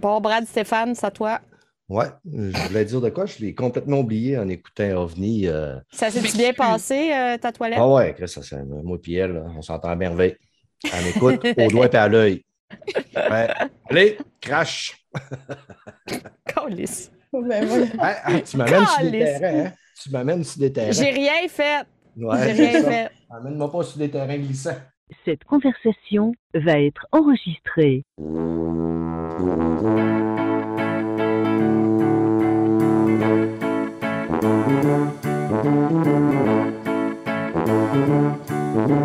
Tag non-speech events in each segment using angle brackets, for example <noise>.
Bon, Brad, Stéphane, c'est à toi. Ouais, je voulais dire de quoi, je l'ai complètement oublié en écoutant OVNI. euh. Ça s'est bien passé, euh, ta toilette? Ah ouais, Chris, ça, c'est- moi et elle, là, on s'entend à merveille. Elle m'écoute au doigt et à l'œil. Ouais. Allez, crash! <laughs> Câlisse. Ben, voilà. Ah, ah, tu m'amènes sur des terrains, hein? Tu m'amènes sur des terrains. J'ai rien fait. Ouais, J'ai rien ça. fait. Amène-moi pas sur des terrains glissants. Cette conversation va être enregistrée. Salut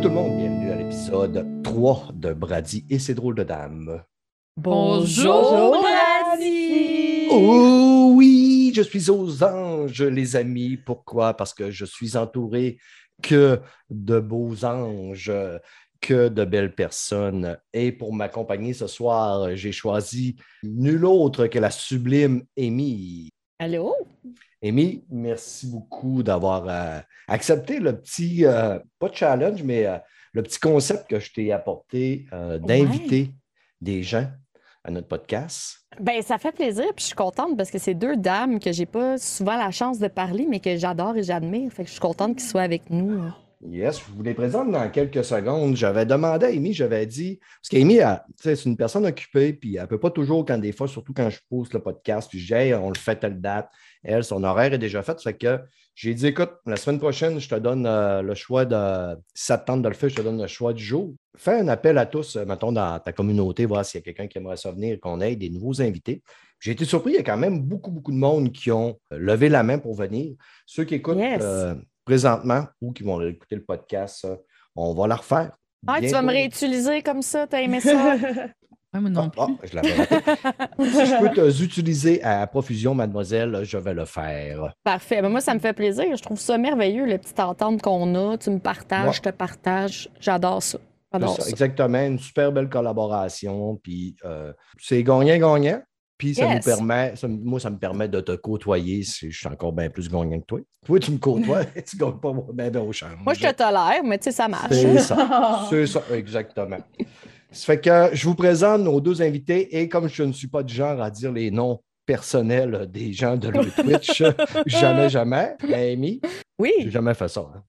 tout le monde, bienvenue à l'épisode 3 de Brady et ses drôles de dames. Bonjour, Bonjour, Brady. Oh je suis aux anges, les amis. Pourquoi? Parce que je suis entouré que de beaux anges, que de belles personnes. Et pour m'accompagner ce soir, j'ai choisi nul autre que la sublime Amy. Allô? Amy, merci beaucoup d'avoir euh, accepté le petit, euh, pas challenge, mais euh, le petit concept que je t'ai apporté d'inviter des gens à notre podcast. Ben, ça fait plaisir, puis je suis contente parce que c'est deux dames que j'ai pas souvent la chance de parler, mais que j'adore et j'admire. Fait que je suis contente qu'ils soient avec nous. Yes, je vous les présente dans quelques secondes. J'avais demandé à Amy, j'avais dit, parce qu'Amy, c'est une personne occupée, puis elle ne peut pas toujours, quand des fois, surtout quand je pose le podcast, puis je dis, Hey, on le fait telle date. Elle, son horaire est déjà fait. Fait que j'ai dit, écoute, la semaine prochaine, je te donne euh, le choix de, si ça te tente de le faire, je te donne le choix du jour. Fais un appel à tous, euh, mettons, dans ta communauté, voir s'il y a quelqu'un qui aimerait ça venir, qu'on ait des nouveaux invités. J'ai été surpris, il y a quand même beaucoup, beaucoup de monde qui ont euh, levé la main pour venir. Ceux qui écoutent Yes. euh, présentement ou qui vont écouter le podcast, on va la refaire. Ah, tu vas me réutiliser comme ça, t'as aimé ça? <laughs> Ouais, moi non plus. Ah, ah, je l'avais raté. <laughs> si je peux te utiliser à profusion, mademoiselle, je vais le faire. Parfait. Ben, moi, ça me fait plaisir. Je trouve ça merveilleux, le petit entente qu'on a. Tu me partages, Ouais. je te partage. J'adore ça. Ça. exactement, une super belle collaboration. Puis euh, c'est gagnant-gagnant. Puis ça nous permet, ça- moi, ça me permet de te côtoyer si je suis encore bien plus gagnant que toi. Toi, tu me côtoies, <laughs> tu ne gagnes pas bien, bien au change. Moi, je te tolère, mais tu sais, ça marche. C'est ça. <laughs> C'est ça, exactement. Ça fait que je vous présente nos deux invités et comme je ne suis pas du genre à dire les noms personnels des gens de <laughs> leur Twitch, jamais, jamais, Amy, j'ai Oui. jamais fait ça. hein.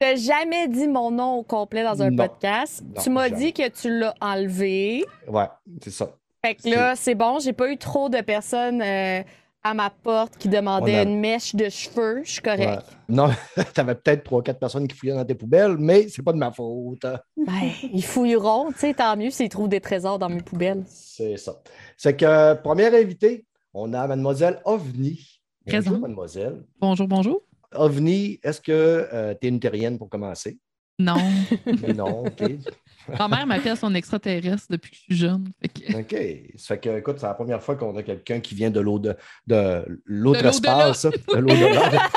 Tu n'as jamais dit mon nom au complet dans un Non. podcast. Non, tu m'as dit que tu l'as enlevé. Ouais, c'est ça. Fait que là, c'est bon. J'ai pas eu trop de personnes euh, à ma porte qui demandaient a- une mèche de cheveux. Je suis correct. Ouais. Non, <laughs> tu avais peut-être trois, quatre personnes qui fouillaient dans tes poubelles, mais c'est pas de ma faute. Ben, ils fouilleront. Tu sais, tant mieux s'ils trouvent des trésors dans mes poubelles. C'est ça. C'est que, première invitée, on a mademoiselle OVNI. Bonjour, mademoiselle. Bonjour, bonjour. OVNI, est-ce que tu es une terrienne pour commencer? Non. non, OK. <laughs> Ma mère m'appelle son extraterrestre depuis que je suis jeune. Que- OK. Ça fait que, écoute, c'est la première fois qu'on a quelqu'un qui vient de l'au- de, de l'autre De l'au-delà. espace, de l'au-delà,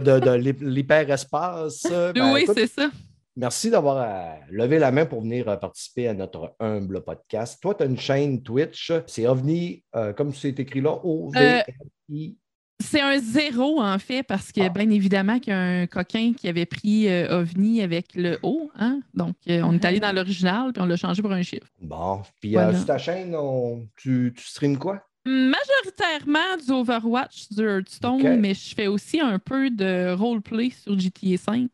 de, de <laughs> l'hy- l'hyperespace. Ben, oui, écoute, c'est ça. merci d'avoir euh, levé la main pour venir euh, participer à notre humble podcast. Toi, tu as une chaîne Twitch. C'est OVNI, euh, comme c'est écrit là, O-V-I. C'est un zéro, en fait, parce que, ah. bien évidemment, qu'il y a un coquin qui avait pris euh, OVNI avec le O. Hein? Donc, euh, on est allé dans l'original, puis on l'a changé pour un chiffre. Bon. Puis, euh, sur ta chaîne, tu, streams quoi? Majoritairement du Overwatch, du Hearthstone, mais je fais aussi un peu de roleplay sur GTA 5.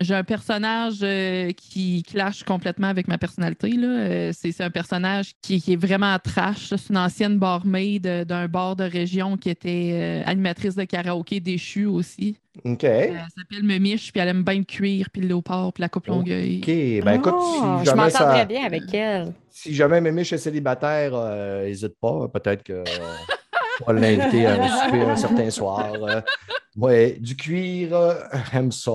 J'ai un personnage euh, qui clash complètement avec ma personnalité. Euh, c'est un personnage qui, est vraiment trash. C'est une ancienne barmaid euh, d'un bar de région qui était animatrice de karaoké déchue aussi. Elle s'appelle Memiche, puis elle aime bien le puis le léopard, puis la coupe longueuil. OK. Ben écoute, si. Ah, je m'entends ça... bien avec elle. Si jamais Memiche est célibataire, n'hésite pas. Peut-être que. <laughs> On va l'inviter à un souper un certain soir. Euh, ouais, du cuir, euh, aime ça.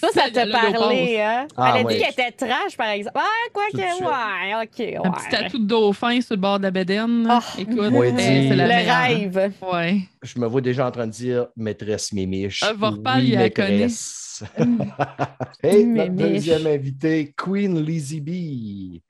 Ça, ça le parlé, hein? Ah, Elle a ouais. dit qu'elle était trash, par exemple. Ah, quoi Tout que, ouais, OK, Un petit ouais. tatou de dauphin sur le bord de la bédaine. là. Ah. Écoute, dit- c'est la Le rêve. Ouais. Je me vois déjà en train de dire maîtresse Mémiche. Ah, va reparler, oui, il la connaît. maîtresse. <laughs> <laughs> hey, notre deuxième invité, Queen Lizzie B.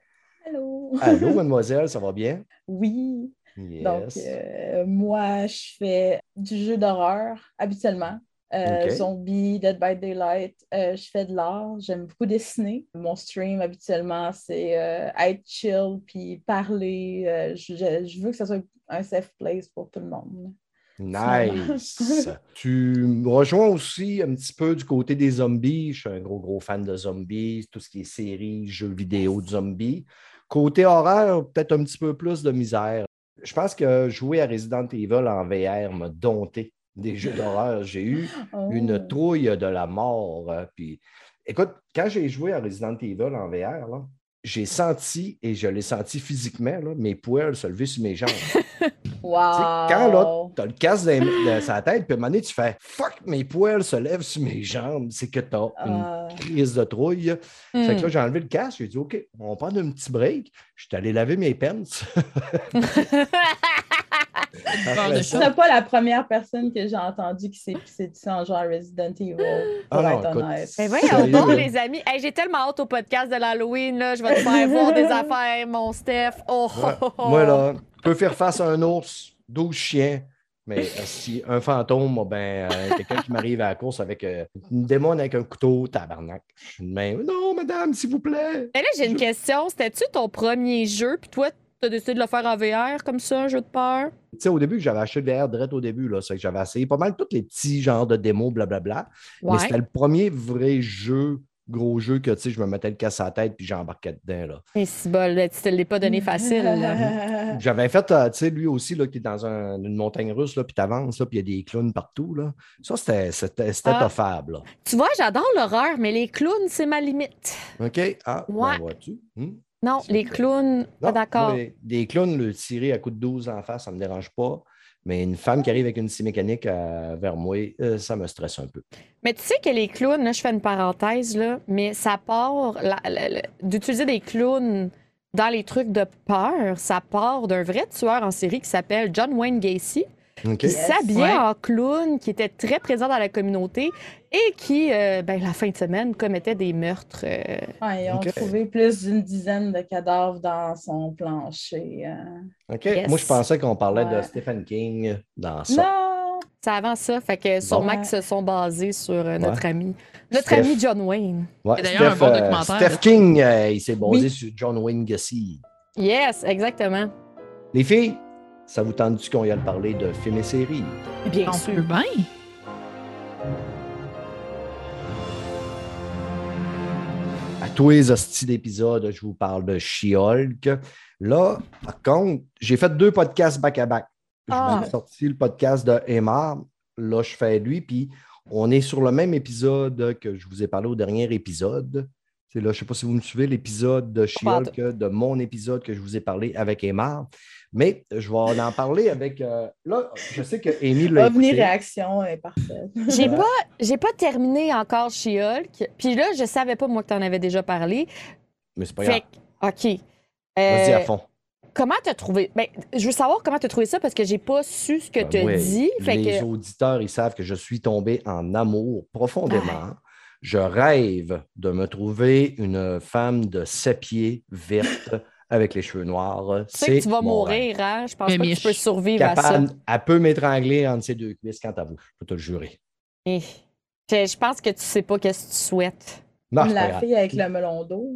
Allô. Allô, mademoiselle, ça va bien? Oui. Yes. Donc, euh, moi, je fais du jeu d'horreur habituellement. Euh. Zombie, Dead by Daylight. Euh, je fais de l'art. J'aime beaucoup dessiner. Mon stream, habituellement, c'est être chill puis parler. Je, je- je veux que ce soit un safe place pour tout le monde. Nice. <laughs> tu me rejoins aussi un petit peu du côté des zombies. Je suis un gros, gros fan de zombies, tout ce qui est séries, jeux vidéo de zombies. Côté horreur, peut-être un petit peu plus de misère. Je pense que jouer à Resident Evil en VR m'a dompté des jeux d'horreur. J'ai eu Oh. une trouille de la mort. euh, Puis, écoute, quand j'ai joué à Resident Evil en VR, j'ai senti, et je l'ai senti physiquement, là, mes poils se lever sur mes jambes. <laughs> Wow. Quand là, tu as le casque dans, dans sa tête, puis à un moment donné, tu fais Fuck, mes poils se lèvent sur mes jambes. C'est que tu as Ah. une crise de trouille. Fait que là, j'ai enlevé le casque, j'ai dit OK, on va prendre un petit break. Je suis allé laver mes pants. <laughs> Ça- n'es pas la première personne que j'ai entendue qui s'est pissée dessus en genre Resident Evil, pour Ah non, être écoute, honnête. Mais voyons donc, les amis. Hey, J'ai tellement hâte au podcast de l'Halloween. là. Je vais te faire voir des <laughs> affaires, mon Steph. Oh, Ouais. oh, oh. Moi, là, je peux faire face à un ours, 12 chiens, mais euh, si un fantôme, ben, euh, quelqu'un qui m'arrive à la course avec euh, une démon avec un couteau, tabarnak. Même, non, madame, s'il vous plaît. Mais là, j'ai une question. C'était-tu ton premier jeu? Puis toi, tu as décidé de le faire en VR comme ça, un jeu de peur? Tu sais, au début, j'avais acheté le VR direct au début, là, c'est que j'avais essayé pas mal tous les petits genres de démos, blablabla. Mais Ouais. c'était le premier vrai jeu, gros jeu que, tu sais, je me mettais le casse à la tête puis j'embarquais dedans, là. Mais si bol, tu te l'as pas donné facile. là. <laughs> J'avais fait, euh, tu sais, lui aussi, là, qui est dans un- une montagne russe, là, puis t'avances, là, puis il y a des clowns partout, là. Ça, c'était c'était- c'était Ah. toffable, là. tu vois, j'adore l'horreur, mais les clowns, c'est ma limite. OK? Ah, Ouais. ben, vois-tu? Hmm? Non, les clowns, pas Non, d'accord. Des clowns, le tirer à coup de 12 en face, ça ne me dérange pas. Mais une femme qui arrive avec une scie mécanique euh, vers moi, euh, ça me stresse un peu. Mais tu sais que les clowns, là, je fais une parenthèse, là, mais ça part d'utiliser des clowns dans les trucs de peur, ça part d'un vrai tueur en série qui s'appelle John Wayne Gacy, OK? qui Yes. s'habillait Ouais. en clown, qui était très présent dans la communauté et qui, euh, ben, la fin de semaine, commettait des meurtres. euh, Ouais, ils ont trouvé plus d'une dizaine de cadavres dans son plancher. euh. OK. Yes. Moi, je pensais qu'on parlait de. Stephen King dans ça. Non! C'est avant ça, fait que sûrement qu'ils se sont basés sur euh, notre Ouais. ami. Notre Steph. ami John Wayne. D'ailleurs un bon euh, documentaire. Steph King, euh, il s'est basé Oui. sur John Wayne Gacy. Yes, exactement. Les filles, ça vous tente-tu qu'on y aille parler de films et séries? Bien On sûr. peut bien. À tous les hosties d'épisodes, je vous parle de She-Hulk. Là, par contre, j'ai fait deux podcasts back-à-back. Je Ah. viens de sortir le podcast de Emma. Là, je fais lui, puis on est sur le même épisode que je vous ai parlé au dernier épisode. C'est là, je ne sais pas si vous me suivez, l'épisode de She-Hulk, de mon épisode que je vous ai parlé avec Emma. Mais je vais en parler avec. euh, là, je sais que Amy l'a <laughs> réaction est parfaite. <laughs> J'ai pas, j'ai pas terminé encore She-Hulk. Puis là, je savais pas, moi, que tu en avais déjà parlé. Mais c'est pas Fait grave. que, OK. Vas-y à Euh, fond. comment t'as trouvé? Ben, je veux savoir comment t'as trouvé ça parce que j'ai pas su ce que Ben tu as oui, dit. Fait les que, auditeurs, ils savent que je suis tombé en amour profondément. Je rêve de me trouver une femme de sept pieds verte avec les cheveux noirs. tu sais que tu vas mourir, hein? Je pense Mais pas que tu peux survivre à ça. Elle peut m'étrangler entre ses deux cuisses quand elle veut, je peux te le jurer. Eh. Je je pense que tu sais pas qu'est-ce que tu souhaites. Non, pas La grave. fille avec le melon d'eau.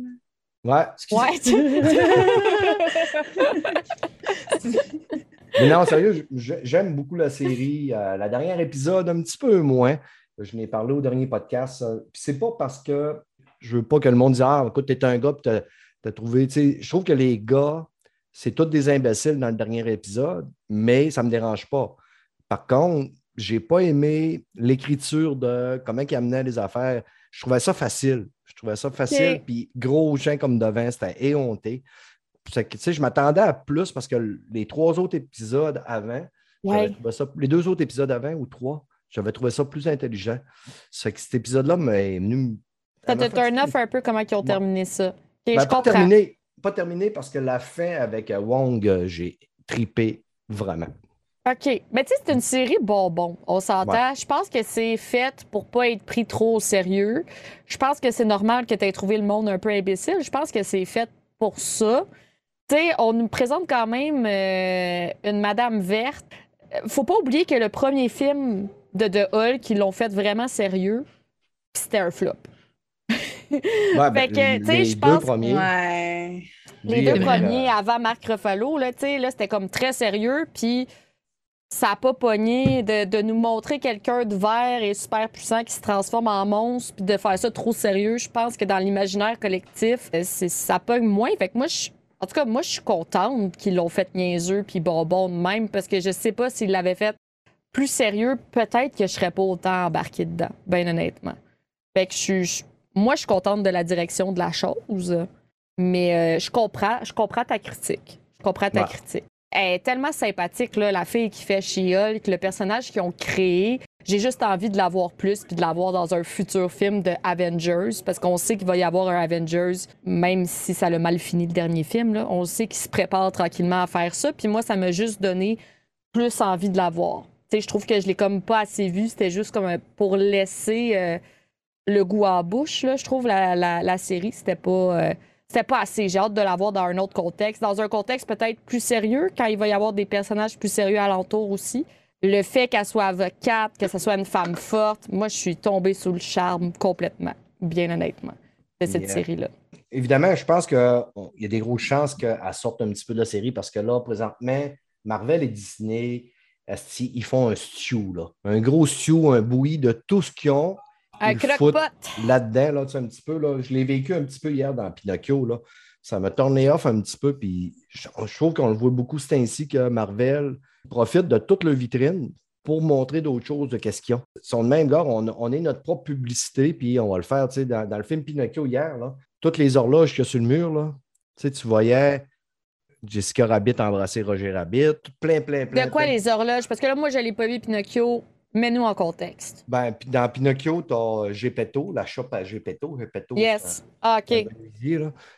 Ouais. Ouais. <laughs> Mais non, sérieux, j'aime beaucoup la série. Euh, la dernière épisode, un petit peu moins. Je n'ai parlé au dernier podcast. Euh, Puis c'est pas parce que je veux pas que le monde dise Ah, écoute, t'es un gars, je trouve que les gars, c'est tous des imbéciles dans le dernier épisode, mais ça ne me dérange pas. Par contre, j'ai pas aimé l'écriture de comment ils amenaient les affaires. Je trouvais ça facile. Je trouvais ça facile. Puis gros chien comme devant, c'était éhonté. Que, je m'attendais à plus parce que les trois autres épisodes avant, Ouais. ça- les deux autres épisodes avant ou trois, j'avais trouvé ça plus intelligent. Ça fait que cet épisode-là m'est venu. Ça te turn off un peu comment ils ont Ouais. terminé ça. Ben, je pas terminé, pas terminé parce que la fin avec euh, Wong, euh, j'ai tripé vraiment. OK. Mais tu sais, c'est une série bonbon. On s'entend. Je pense que c'est fait pour pas être pris trop au sérieux. Je pense que c'est normal que tu aies trouvé le monde un peu imbécile. Je pense que c'est fait pour ça. Tu sais, on nous présente quand même euh, une Madame Verte. Faut pas oublier que le premier film de The Hulk, ils l'ont fait vraiment sérieux, c'était un flop. Ouais, ben, Fait que, tu sais, les je deux pense- premiers. Ouais. Les deux premiers euh, avant Marc Ruffalo, là, tu sais, là, c'était comme très sérieux, puis ça n'a pas pogné de, de nous montrer quelqu'un de vert et super puissant qui se transforme en monstre, puis de faire ça trop sérieux. Je pense que dans l'imaginaire collectif, euh, c'est- ça pogne moins. Fait que moi, je, en tout cas, moi, je suis contente qu'ils l'ont fait niaiseux puis bonbon de même, parce que je sais pas s'ils l'avaient fait plus sérieux, peut-être que je serais pas autant embarquée dedans, bien honnêtement. Fait que je suis. Moi, je suis contente de la direction de la chose. Mais euh, je comprends, je comprends ta critique. Je comprends ta Ouais. critique. Elle est tellement sympathique, là, la fille qui fait She-Hulk, le personnage qu'ils ont créé. J'ai juste envie de la voir plus puis de la voir dans un futur film de Avengers parce qu'on sait qu'il va y avoir un Avengers, même si ça l'a mal fini le dernier film. Là, on sait qu'il se prépare tranquillement à faire ça. Puis moi, ça m'a juste donné plus envie de la voir. Tu sais, je trouve que je l'ai comme pas assez vue. C'était juste comme pour laisser euh, le goût à la bouche. Là. Je trouve la, la, la série, c'était pas. euh, c'était pas assez. J'ai hâte de la voir dans un autre contexte. Dans un contexte peut-être plus sérieux, quand il va y avoir des personnages plus sérieux alentour aussi. Le fait qu'elle soit avocate, que ce soit une femme forte, moi, je suis tombée sous le charme complètement, bien honnêtement, de cette Yeah. série-là. Évidemment, je pense qu'il y a des grosses chances qu'elle sorte un petit peu de la série parce que là, présentement, Marvel et Disney, ils font un stew, là. Un gros stew, un bouilli de tout ce qu'ils ont. Un croque-pot. là-dedans, là, tu sais, un petit peu. Là, je l'ai vécu un petit peu hier dans Pinocchio. Là. Ça m'a tourné off un petit peu. Puis je, je trouve qu'on le voit beaucoup. C'est ainsi que Marvel profite de toute leur vitrine pour montrer d'autres choses de ont. Ils sont de même, gars, on, on est notre propre publicité, puis on va le faire. tu sais, Dans, dans le film Pinocchio hier, là, toutes les horloges qu'il y a sur le mur, là, tu sais, tu voyais Jessica Rabbit embrasser Roger Rabbit, plein, plein, plein. De quoi plein. les horloges? Parce que là, moi, je l'ai pas vu, Pinocchio. Mets-nous en contexte. Ben, dans Pinocchio, tu as Gepetto, la shop à Gepetto. Gepetto, Yes. Ah, OK.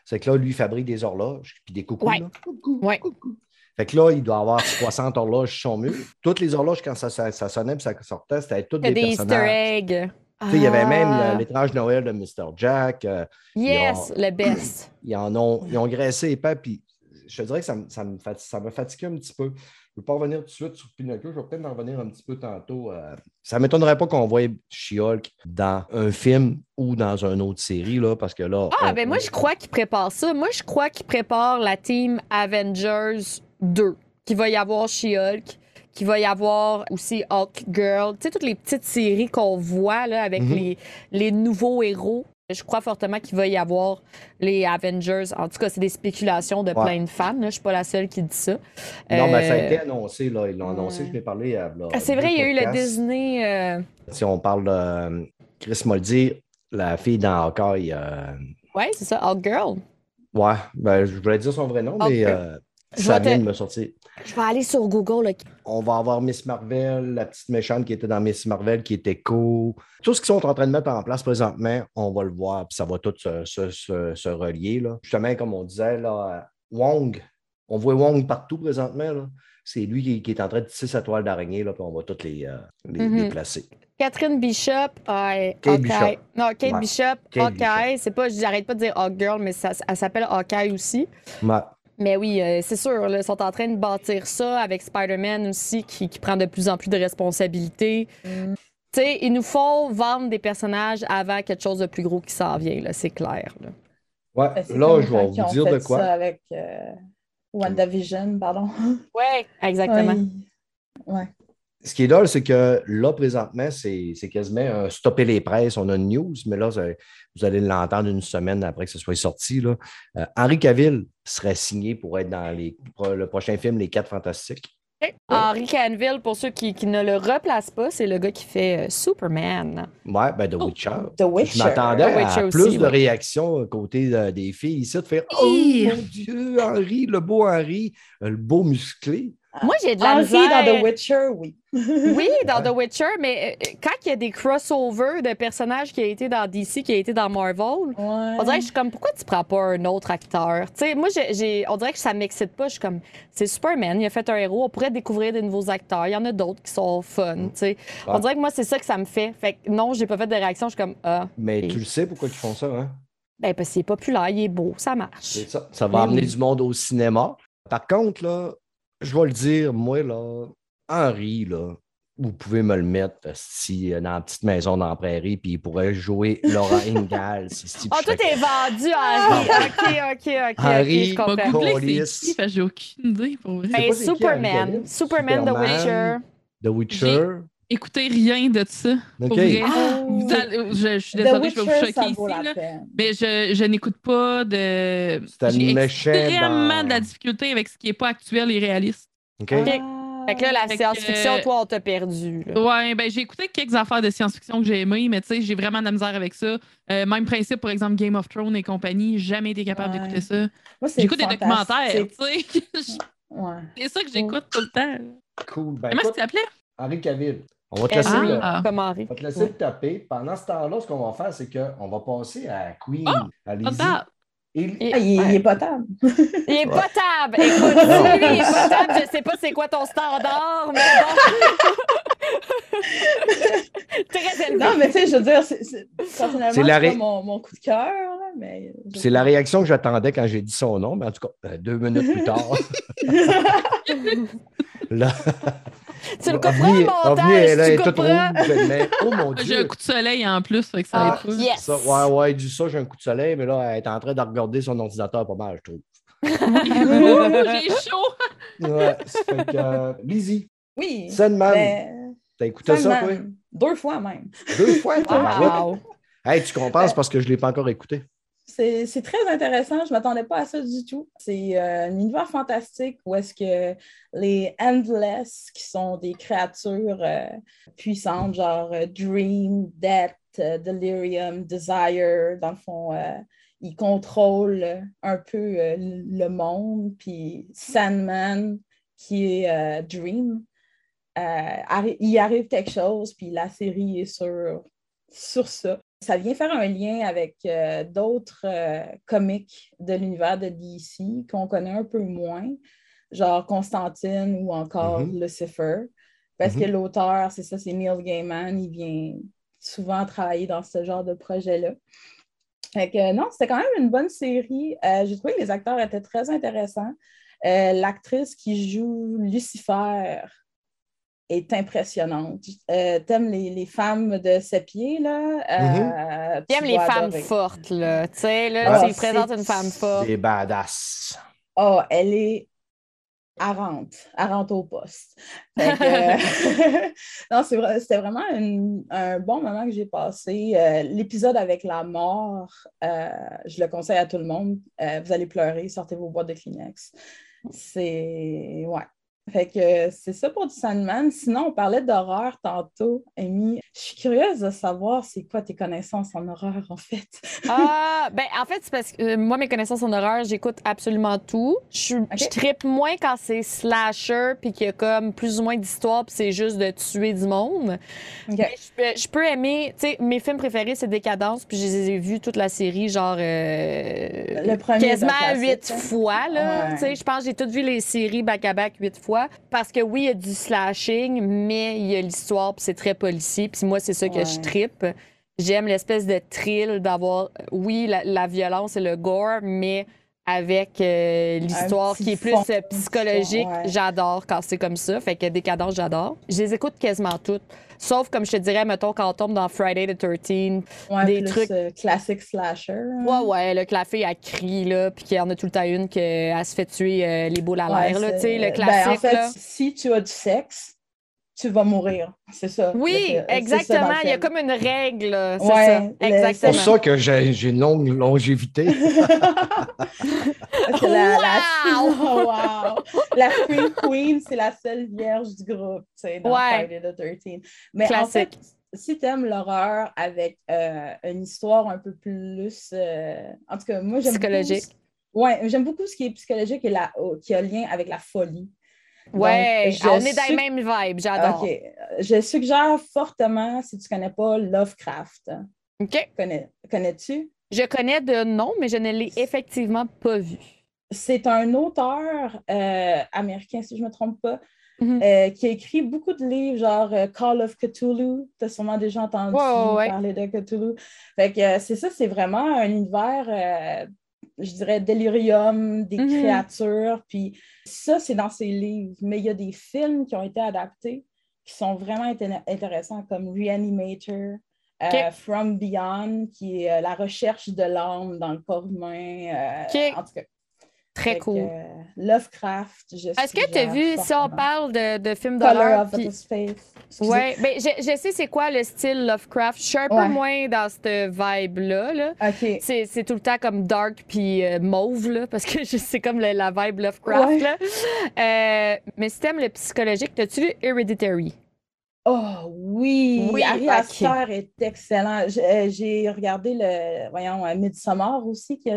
C'est que là, lui, il fabrique des horloges, puis des coucous. Ouais. là. Coucou, Ouais. coucou. Fait que là, il doit avoir 60 horloges sur son mur. Toutes les horloges, quand ça, ça, ça sonnait et ça sortait, c'était toutes des, des Easter eggs. Il y avait même Ah. le- l'étrange Noël de Mr. Jack. euh, Yes, le best. <clears throat> ils, en ont, ils ont graissé les pains, puis je te dirais que ça, me- ça me ça m'a fatigué un petit peu. Je ne veux pas revenir tout de suite sur Pinocchio, je vais peut-être en revenir un petit peu tantôt. euh. Ça ne m'étonnerait pas qu'on voie She-Hulk dans un film ou dans une autre série, là, parce que là. Ah, on- ben moi, je crois qu'il prépare ça. Moi, je crois qu'il prépare la team Avengers 2, qu'il va y avoir She-Hulk, qu'il va y avoir aussi Hulk Girl. Tu sais, toutes les petites séries qu'on voit là, avec Mhm. les, les nouveaux héros. Je crois fortement qu'il va y avoir les Avengers. En tout cas, c'est des spéculations de Ouais. plein de fans. là. Je suis pas la seule qui dit ça. Non, mais ça a Euh, été annoncé, là. Ils l'ont annoncé, je l'ai parlé. euh, là, ah, c'est vrai, il y a eu le. Disney. euh, Si on parle de euh, Chris Moldy, la fille dans Hawkeye, euh, Ouais, c'est ça, Hulk Girl. ouais, ben, je voulais dire son vrai nom, mais euh, ça vient de me sortir. Je vais aller sur Google. On va avoir Miss Marvel, la petite méchante qui était dans Miss Marvel, qui était cool. Tout ce qu'ils sont en train de mettre en place présentement, on va le voir, puis ça va tout se, se- se- se relier. Là. Justement, comme on disait, là, Wong, on voit Wong partout présentement. là. C'est lui qui, qui est en train de tisser sa toile d'araignée, là, puis on va toutes les, euh, les, Mhm. les placer. Catherine Bishop, ouais, Kate. Bishop. Non, Kate Ouais. Bishop, Kate Hawkeye. C'est pas, j'arrête pas de dire Hawk Girl, mais ça, elle s'appelle Hawkeye aussi. Ouais. Mais oui, euh, c'est sûr, là, ils sont en train de bâtir ça avec Spider-Man aussi, qui, qui prend de plus en plus de responsabilités. Mm. Tu sais, il nous faut vendre des personnages avant quelque chose de plus gros qui s'en vient, c'est clair. là. Ouais, Ben, là, je vais vous dire de fait quoi. ça avec euh, WandaVision, pardon. Ouais, exactement. Ouais. Ouais. Ce qui est drôle, c'est que là, présentement, c'est c'est quasiment un stopper les presses. On a une news, mais là, vous allez- l'entendre une semaine après que ce soit sorti. Là. Euh, Henri Cavill serait signé pour être dans les, pour le prochain film Les Quatre Fantastiques. Henry Canville, pour ceux qui, qui ne le replacent pas, c'est le gars qui fait euh, Superman. Ouais, ben The Witcher. The Witcher. Je m'attendais The Witcher à aussi, plus de ouais. réactions euh, côté euh, des filles ici, de faire Oh Hi! mon Dieu, Henri, le beau Henri, euh, le beau musclé. Moi, j'ai de la Henry misère. <laughs> dans The Witcher, oui. Oui, dans Ouais. The Witcher, mais euh, quand il y a des crossovers de personnages qui a été dans DC, qui a été dans Marvel, Ouais. on dirait que je suis comme, pourquoi tu prends pas un autre acteur? Tu sais, moi, j'ai, on dirait que ça m'excite pas. Je suis comme, c'est Superman, il a fait un héros, on pourrait découvrir des nouveaux acteurs. Il y en a d'autres qui sont fun, tu sais. On dirait que moi, c'est ça que ça me fait. Fait que non, j'ai pas fait de réaction. Je suis comme, ah, Mais tu le sais pourquoi ils font ça, hein? ben, parce qu'il est populaire, il est beau, ça marche. C'est ça. Ça va Mais amener oui. du monde au cinéma. Par contre, là, je vais le dire, moi, là, Henri, là, vous pouvez me le mettre si, dans la petite maison dans la prairie, puis il pourrait jouer Laura <laughs> Ingalls. si Oh, tout est vendu, Henri. OK, OK, OK. Henri, ok, je Pas comprends. que j'ai aucune idée pour vrai. sais Ben, Superman. Henri Superman, The Superman. Witcher. The Witcher. Écoutez rien de ça. OK. Pour vrai. Ah, Vous allez- je, je suis désolée, je vais vous choquer ça ici. là. Mais je, je n'écoute pas de. C'est un J'ai extrêmement dans- de la difficulté avec ce qui n'est pas actuel et réaliste. OK. Ok. Ah. Fait que là, la science-fiction, euh, toi, on t'a perdu. là. Ouais, ben j'ai écouté quelques affaires de science-fiction que j'ai aimées, mais tu sais, j'ai vraiment de la misère avec ça. Euh, même principe, par exemple, Game of Thrones et compagnie, jamais été capable Ouais. d'écouter ça. Moi, c'est J'écoute des documentaires, tu sais. <laughs> Ouais. C'est ça que j'écoute tout le temps. Cool. Ben, Comment tu t'appelais? Henri Cavill. On va te laisser, Henry, le- Ah. on va te laisser le taper. Pendant ce temps-là, ce qu'on va faire, c'est qu'on va passer à Queen, Ah, Ah, il, ouais. il est potable. <laughs> Il est potable. Écoute, Non. si lui, il est potable, je sais pas c'est quoi ton standard, mais bon. <laughs> Très élevé. Non, mais tu sais, je veux dire, c'est, personnellement, ré- mon, mon coup de cœur, mais... C'est la réaction que j'attendais quand j'ai dit son nom, mais en tout cas, deux minutes plus tard. <laughs> là, Tu le Ovni, montage, tu est toute couperas. rouge, mais oh mon <laughs> J'ai un Dieu! coup de soleil en plus, fait que ça Ah, va être yes. Ça, ouais, ouais, du ça, j'ai un coup de soleil, mais là, elle est en train de regarder son ordinateur pas mal, je trouve. <laughs> J'ai chaud. Ouais, ça fait que, euh, Lizzie, Oui, Sandman, mais... t'as écouté ça, toi? Deux fois même. Deux fois, toi? Wow. Hey, tu comprends, c'est parce que je ne l'ai pas encore écouté. C'est très intéressant. Je ne m'attendais pas à ça du tout. C'est euh, un univers fantastique où est-ce que les Endless, qui sont des créatures euh, puissantes, genre euh, Dream, Death, Delirium, Desire, dans le fond, ils contrôlent un peu le monde. Puis Sandman, qui est Dream, il arrive quelque chose, puis la série est sur, sur ça. Ça vient faire un lien avec euh, d'autres euh, comics de l'univers de DC qu'on connaît un peu moins, genre Constantine ou encore Mhm. Lucifer. Parce que Mhm. l'auteur, c'est ça, c'est Neil Gaiman, il vient souvent travailler dans ce genre de projet-là. Fait que non, c'était quand même une bonne série. Euh, J'ai trouvé que les acteurs étaient très intéressants. L'actrice qui joue Lucifer est impressionnante. Euh, T'aimes les, les femmes de ses pieds, là? Euh, tu J'aime les femmes adorer. fortes, là. Tu sais, là, Ah, tu présentes c'est- une femme forte. C'est badass. Oh, elle est à rentre au poste. Fait que, euh, <laughs> non, c'est vrai- c'était vraiment une- un bon moment que j'ai passé. Euh, L'épisode avec la mort, euh, je le conseille à tout le monde. Euh, vous allez pleurer, sortez vos boîtes de Kleenex. C'est. Ouais. Fait que c'est ça pour du Sandman. Sinon, on parlait d'horreur tantôt, Amy. Je suis curieuse de savoir c'est quoi tes connaissances en horreur, en fait. <laughs> Ah, ben, en fait, c'est parce que euh, moi, mes connaissances en horreur, j'écoute absolument tout. Je, je trippe moins quand c'est slasher, puis qu'il y a comme plus ou moins d'histoire, puis c'est juste de tuer du monde. Mais je, peux- je peux aimer, tu sais, mes films préférés, c'est Décadence, puis je les ai vus toute la série, genre. euh, Le premier Quasiment huit hein? fois, là. Ouais. Tu sais, je pense que j'ai toutes vu les séries back-à-back huit fois. Parce que oui, il y a du slashing, mais il y a l'histoire, puis c'est très policier. Puis moi, c'est ça que Ouais. je trippe. J'aime l'espèce de thrill d'avoir, oui, la, la violence et le gore, mais avec euh, l'histoire qui est plus fond euh, psychologique. ouais. J'adore quand c'est comme ça. Fait que Décadence, j'adore. Je les écoute quasiment toutes. Sauf, comme je te dirais, mettons, quand on tombe dans Friday the 13 Ouais, des plus, trucs- euh, classique slasher. hein. Ouais, ouais, le clafé, elle crie, là, puis qu'il y en a tout le temps une qu'elle se fait tuer euh, les boules à l'air, Ouais, là, tu sais, le ben, classique, en fait, là. si tu as du sexe, tu vas mourir. C'est ça. Oui, ça exactement. Il y a comme une règle, c'est Ouais, ça. C'est pour ça que j'ai une longue longévité. <laughs> La, la, Wow! <laughs> Oh, wow! la Scream Queen, c'est la seule vierge du groupe, tu sais, dans Ouais. Friday the 13. Mais en Classique. fait, si tu aimes l'horreur avec euh, une histoire un peu plus. euh, en tout cas, moi, j'aime. beaucoup Psychologique. ce- Ouais, j'aime beaucoup ce qui est psychologique et la, oh, qui a lien avec la folie. Ouais, je on est dans les mêmes vibes, j'adore. OK. Je suggère fortement, si tu connais pas, Lovecraft. OK. Connais, connais-tu? Je connais de nom, mais je ne l'ai effectivement pas vu. C'est un auteur euh, américain, si je ne me trompe pas, Mhm. euh, qui a écrit beaucoup de livres, genre euh, Call of Cthulhu. Tu as sûrement déjà entendu ouais, parler de Cthulhu. Fait que c'est ça, c'est vraiment un univers, je dirais, délirium, des Mhm. créatures. Puis ça, c'est dans ses livres. Mais il y a des films qui ont été adaptés qui sont vraiment inté- intéressants, comme Reanimator. euh. From Beyond, qui est euh, la recherche de l'âme dans le corps humain. euh. En tout cas, Très fait cool. euh, Lovecraft, je Est-ce que tu as vu, si on parle de, de films Color d'horreur, of the Space. Excusez. Ouais, ben, je, je sais c'est quoi le style Lovecraft. Je suis un peu Ouais. moins dans cette vibe-là. Là. OK. C'est, c'est tout le temps comme dark puis euh, mauve, là, parce que <laughs> c'est comme le- la vibe Lovecraft. Ouais. Là. Euh, mais si t'aimes le psychologique, t'as-tu vu Hereditary? Oh oui, Oui, Ari ok. Aster est excellent. Euh, J'ai regardé le, voyons, euh, Midsommar aussi. Oui,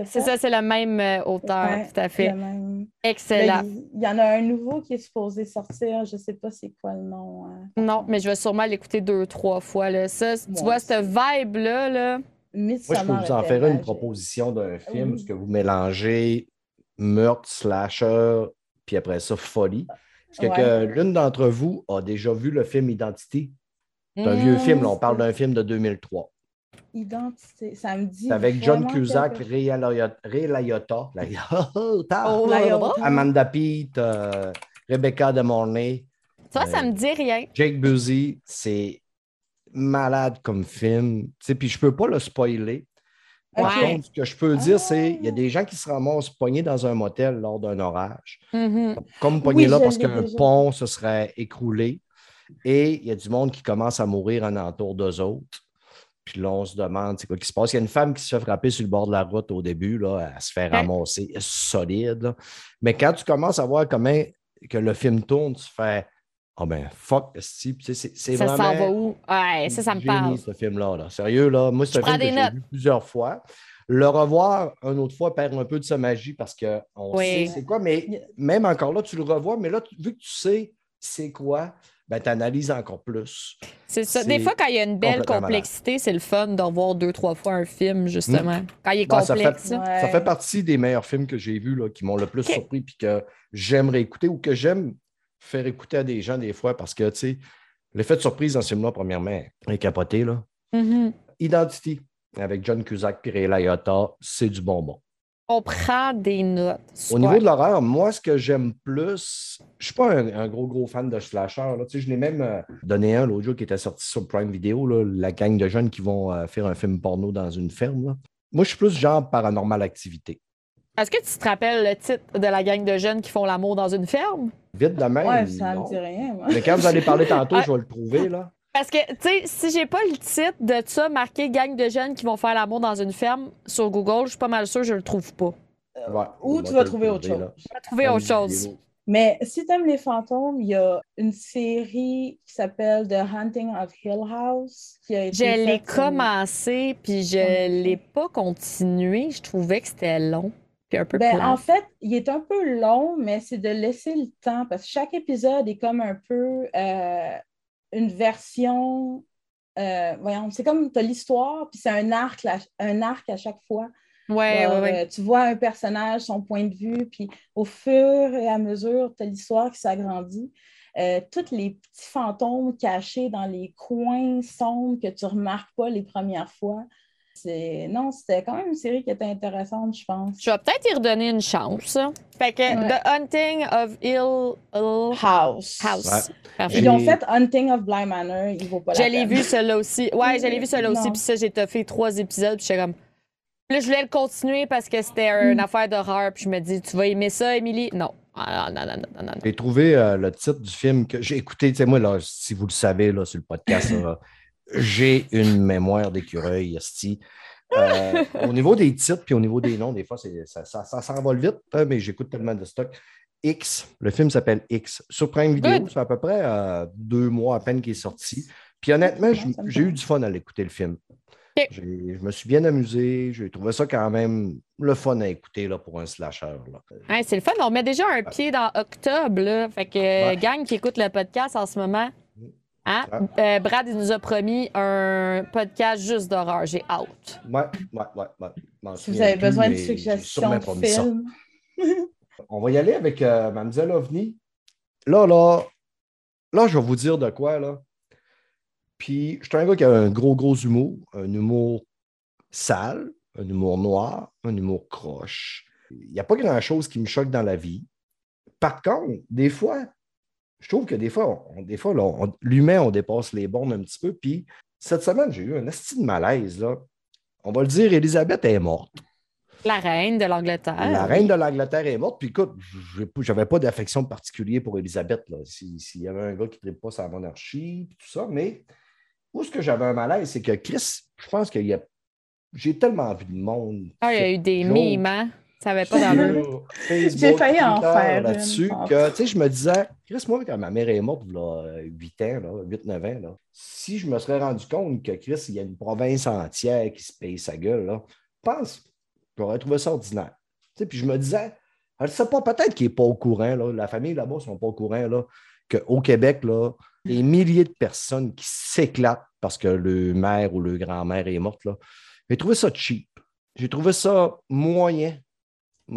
a c'est ça, c'est le même euh, auteur, Ouais, tout à fait. le même. Excellent. Il y, en a un nouveau qui est supposé sortir. Je ne sais pas c'est quoi le nom. hein. Non, mais je vais sûrement l'écouter deux, trois fois. Là. Ça, tu Moi vois, aussi. cette vibe-là, là, Moi, je peux Midsommar vous en faire une proposition d'un film Oui. parce que vous mélangez meurtre, slasher, puis après ça, folie. Est-ce que, Ouais. que l'une d'entre vous a déjà vu le film Identité? C'est un vieux Mmh, film, là, on parle d'un film de 2003. Identité, ça me dit. C'est avec John Cusack, quelque- Ray Liotta, Oh, Liotta. <laughs> Amanda Peet, euh, Rebecca De Mornay, ça, ça Ouais. me dit rien. Jake Busey. C'est malade comme film. Tu sais, Puis je peux pas le spoiler. Par Ouais. contre, ce que je peux dire, Ah. c'est qu'il y a des gens qui se ramassent pognés dans un motel lors d'un orage. Mhm. Comme pognés Oui, là parce qu'un pont se serait écroulé. Et il y a du monde qui commence à mourir en entour d'eux autres. Puis là, on se demande c'est quoi qui se passe? Il y a une femme qui se fait frapper sur le bord de la route au début, là, elle se fait ramasser solide. là. Mais quand tu commences à voir comment que le film tourne, tu fais Ah ben fuck, c'est c'est Ça vraiment. s'en va où? Ouais, ça, ça me génie, parle. ce film-là. là. Sérieux, là. Moi, c'est un film que j'ai vu plusieurs fois. Le revoir une autre fois perd un peu de sa magie parce qu'on Oui. sait c'est quoi, mais même encore là, tu le revois, mais là, tu- vu que tu sais c'est quoi, ben, tu analyses encore plus. C'est ça. Des fois, quand il y a une belle complexité, c'est le fun de revoir deux, trois fois un film, justement. Quand il est Ben, ça fait- complexe. Ouais. Ça fait partie des meilleurs films que j'ai vus là, qui m'ont le plus surpris puis que j'aimerais écouter ou que j'aime faire écouter à des gens des fois parce que, tu sais, l'effet de surprise dans ce film-là, premièrement, est capoté. Là. Mhm. Identity avec John Cusack et Ray Liotta, c'est du bonbon. On prend des notes. Au niveau de l'horreur, moi, ce que j'aime plus, je ne suis pas un, un gros, gros fan de slasher. Là. Tu sais, je l'ai même euh, donné un l'autre jour qui était sorti sur Prime Video, là, la gang de jeunes qui vont euh, faire un film porno dans une ferme. là. Moi, je suis plus genre paranormal activité. Est-ce que tu te rappelles le titre de la gang de jeunes qui font l'amour dans une ferme? Vite de même. Ouais, ça non? me dit rien, moi. Mais quand vous allez parler tantôt, Ouais. <laughs> je vais le trouver. Là. Parce que, tu sais, si j'ai pas le titre de ça marqué gang de jeunes qui vont faire l'amour dans une ferme sur Google, je suis pas mal sûre que je le trouve pas. Ouais, Ou tu va vas trouver autre chose. là. Je vais trouver autre chose. Mais si tu aimes les fantômes, il y a une série qui s'appelle The Hunting of Hill House qui a été Je l'ai sur- commencé, puis je Ouais. l'ai pas continué. Je trouvais que c'était long, puis un peu Ben, en fait, il est un peu long, mais c'est de laisser le temps parce que chaque épisode est comme un peu euh, une version. euh, voyons, c'est comme tu as l'histoire, puis c'est un arc, un arc à chaque fois. Ouais, ouais, ouais. euh, tu vois un personnage, son point de vue, puis au fur et à mesure, tu as l'histoire qui s'agrandit. Euh, tous les petits fantômes cachés dans les coins sombres que tu ne remarques pas les premières fois. C'est... Non, c'était quand même une série qui était intéressante, je pense. Je vais peut-être y redonner une chance. Fait que Ouais. The Hunting of Ill, Ill House. House. Ouais. Ils ont fait Hunting of Bly Manor, il vaut pas la peine. vu celui-là aussi. Ouais, je l'ai vu celui-là aussi. Puis ça, j'ai fait trois épisodes. Puis j'étais comme. Puis là, je voulais le continuer parce que c'était une Mm. affaire d'horreur. Puis je me dis, tu vas aimer ça, Émilie? Non. Ah, non, non, non, non, non, non. J'ai trouvé euh, le titre du film que j'ai écouté. Tu sais, moi, là, si vous le savez, là, sur le podcast, <laughs> là, j'ai une mémoire d'écureuil, esti. Euh, au niveau des titres puis au niveau des noms, des fois, c'est- ça, ça, ça s'envole vite, hein, mais j'écoute tellement de stock. X, le film s'appelle X. Sur Prime Video, fait à peu près euh, deux mois à peine qu'il est sorti. Puis honnêtement, j'ai eu du fun à l'écouter le film. Je me suis bien amusé. J'ai trouvé ça quand même le fun à écouter là, pour un slasher. c'est le fun. On met déjà un pied dans octobre. Là. Fait que, Ouais. gang qui écoute le podcast en ce moment, hein, euh, Brad il nous a promis un podcast juste d'horreur. J'ai hâte. Ouais, ouais, ouais. ouais. Si vous avez plus, besoin de suggestions de films. <laughs> On va y aller avec euh, Mademoiselle OVNI. Là, là, là, je vais vous dire de quoi, là. Puis, je suis un gars qui a un gros, gros humour, un humour sale, un humour noir, un humour croche. Il n'y a pas grand-chose qui me choque dans la vie. Par contre, des fois, je trouve que des fois, on- des fois l'humain, on dépasse les bornes un petit peu. Puis, cette semaine, j'ai eu un esti de malaise, là. On va le dire, Elisabeth est morte. La reine de l'Angleterre. La reine de l'Angleterre est morte. Puis écoute, je n'avais pas d'affection particulière pour Elisabeth. Si- S'il y avait un gars qui ne pas sa monarchie, tout ça. Mais où ce que j'avais un malaise, c'est que Chris, je pense qu'il y a. J'ai tellement vu de monde. Ah, il y a eu des mimes, hein? Ça avait pas d'allure. J'ai failli en faire là-dessus. Que, tu sais, je me disais, Chris, moi, quand ma mère est morte, a 8 ans, là, 8-9 ans, là, si je me serais rendu compte que Chris, il y a une province entière qui se paye sa gueule, là, je pense, j'aurais trouvé ça ordinaire. Tu sais, puis je me disais, je ne sais pas, peut-être qu'il n'est pas au courant, là, la famille là-bas ne sont pas au courant là, qu'au Québec, là, des milliers de personnes qui s'éclatent parce que le mère ou le grand-mère est morte. Là. J'ai trouvé ça cheap. J'ai trouvé ça moyen,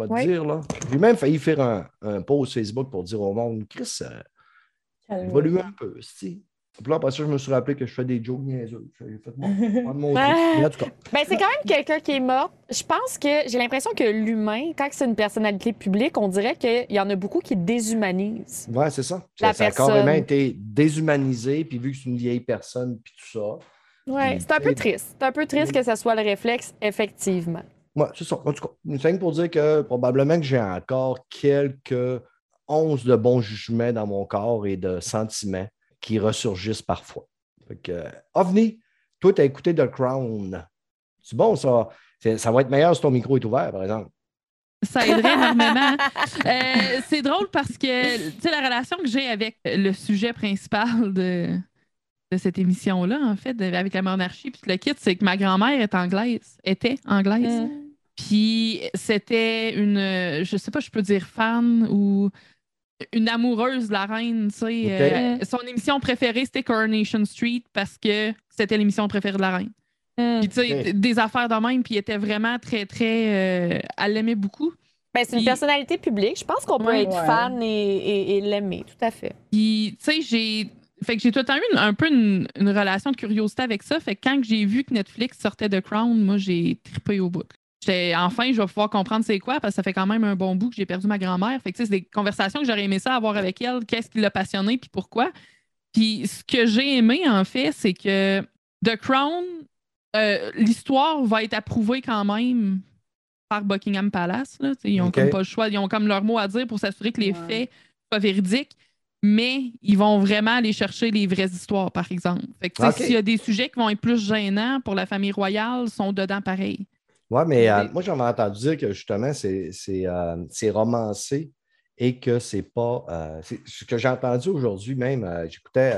te Ouais. dire. là. J'ai même failli faire un, un post Facebook pour dire au monde, Chris, euh, évolue un peu. si. Puis là, après ça, je me suis rappelé que je fais des jokes niaiseux. J'ai fait mon Ben, c'est quand même quelqu'un qui est mort. Je pense que j'ai l'impression que l'humain, quand c'est une personnalité publique, on dirait qu'il y en a beaucoup qui déshumanisent. ouais, c'est ça. La ça, ça a personne. carrément été déshumanisé, puis vu que c'est une vieille personne, puis tout ça. Ouais, Puis, c'est un peu triste. C'est un peu triste que ce soit le réflexe, effectivement. Ouais, c'est ça. En tout cas, c'est pour dire que probablement que j'ai encore quelques onces de bon jugement dans mon corps et de sentiments qui ressurgissent parfois. Fait que, OVNI, toi, tu as écouté The Crown. C'est bon, ça. Ça va être meilleur si ton micro est ouvert, par exemple. Ça aiderait <laughs> énormément. Euh, c'est drôle parce que tu sais, la relation que j'ai avec le sujet principal de, de cette émission-là, en fait, de- avec la monarchie puis le kit, c'est que ma grand-mère est anglaise, était anglaise. Mm. Puis c'était une, je sais pas, je peux dire fan ou une amoureuse de la reine, tu sais. Euh, son émission préférée, c'était Coronation Street parce que c'était l'émission préférée de la reine. Mm. Puis tu sais, des affaires de même, puis elle était vraiment très, très... euh, elle l'aimait beaucoup. Ben, c'est une Puis- personnalité publique. Je pense qu'on peut Ouais. être Ouais. fan et, et- et l'aimer, tout à fait. Puis, tu sais, j'ai. Fait que j'ai tout le temps eu une- un peu une, une relation de curiosité avec ça. Fait que quand que j'ai vu que Netflix sortait de Crown, moi, j'ai trippé au bout. J'étais, enfin, je vais pouvoir comprendre c'est quoi, parce que ça fait quand même un bon bout que j'ai perdu ma grand-mère. Fait que, c'est des conversations que j'aurais aimé ça avoir avec elle. Qu'est-ce qui l'a passionné, puis pourquoi? Puis, ce que j'ai aimé, en fait, c'est que The Crown, euh, l'histoire va être approuvée quand même par Buckingham Palace. là. Ils ont Ok. comme pas le choix, ils ont comme leur mot à dire pour s'assurer que les Ouais. faits soient véridiques, mais ils vont vraiment aller chercher les vraies histoires, par exemple. Fait que, Ok. s'il y a des sujets qui vont être plus gênants pour la famille royale, sont dedans pareil. Oui, mais euh, moi, j'avais entendu dire que justement, c'est c'est, euh, c'est romancé et que c'est pas. euh, ce que j'ai entendu aujourd'hui même. euh, j'écoutais.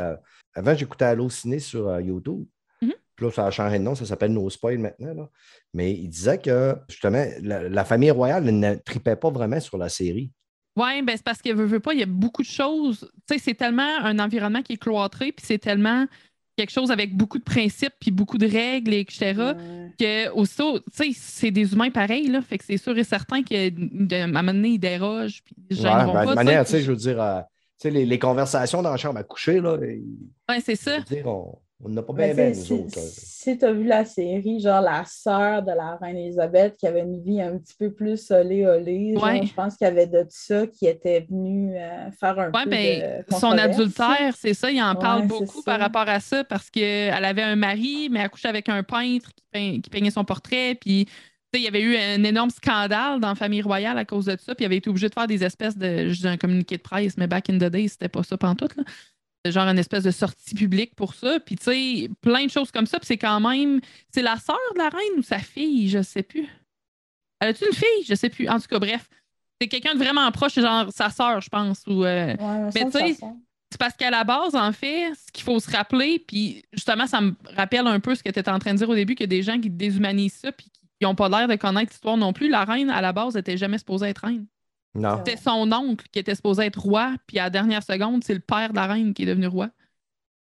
avant, j'écoutais Allociné sur euh, YouTube. Mhm. Puis là, ça a changé de nom, ça s'appelle No Spoil maintenant. là. Mais il disait que justement, la, la famille royale ne tripait pas vraiment sur la série. Oui, ben c'est parce que veut, veut pas, il y a beaucoup de choses. Tu sais, c'est tellement un environnement qui est cloîtré, puis c'est tellement quelque chose avec beaucoup de principes, puis beaucoup de règles, etc. Ouais. que aussitôt, tu sais, c'est des humains pareils, là. Fait que c'est sûr et certain qu'à un moment donné, ils dérogent, puis ils se Ouais, ben, de pas, manière, tu sais. je veux dire, euh, tu sais, les, les conversations dans la chambre à coucher, là, et- Ouais, c'est ça. veux dire, on on n'a pas Mais bien, bien, tu sais, nous autres. si, tu as vu la série, genre la sœur de la reine Elisabeth qui avait une vie un petit peu plus olé olé, Ouais. je pense qu'il y avait de ça qui était venu euh, faire un Ouais, peu ben, de son adultère, c'est ça, il en parle Ouais, beaucoup par rapport à ça parce qu'elle avait un mari, mais elle couchait avec un peintre qui, peint- qui peignait son portrait, puis tu sais, il y avait eu un énorme scandale dans la famille royale à cause de ça, puis il avait été obligé de faire des espèces de, je dis un communiqué de presse, mais back in the day, c'était pas ça pantoute, là. C'était genre une espèce de sortie publique pour ça, puis tu sais, plein de choses comme ça, puis c'est quand même, c'est la sœur de la reine ou sa fille, je sais plus. Elle a-tu une fille? Je sais plus. En tout cas, bref, c'est quelqu'un de vraiment proche, genre sa sœur, je pense, ou... euh, Ouais, Mais tu sais. C'est parce qu'à la base, en fait, ce qu'il faut se rappeler, puis justement, ça me rappelle un peu ce que tu étais en train de dire au début, qu'il y a des gens qui déshumanisent ça, puis qui n'ont pas l'air de connaître l'histoire non plus. La reine, à la base, n'était jamais supposée être reine. Non. C'était son oncle qui était supposé être roi, puis à la dernière seconde, c'est le père de la reine qui est devenu roi.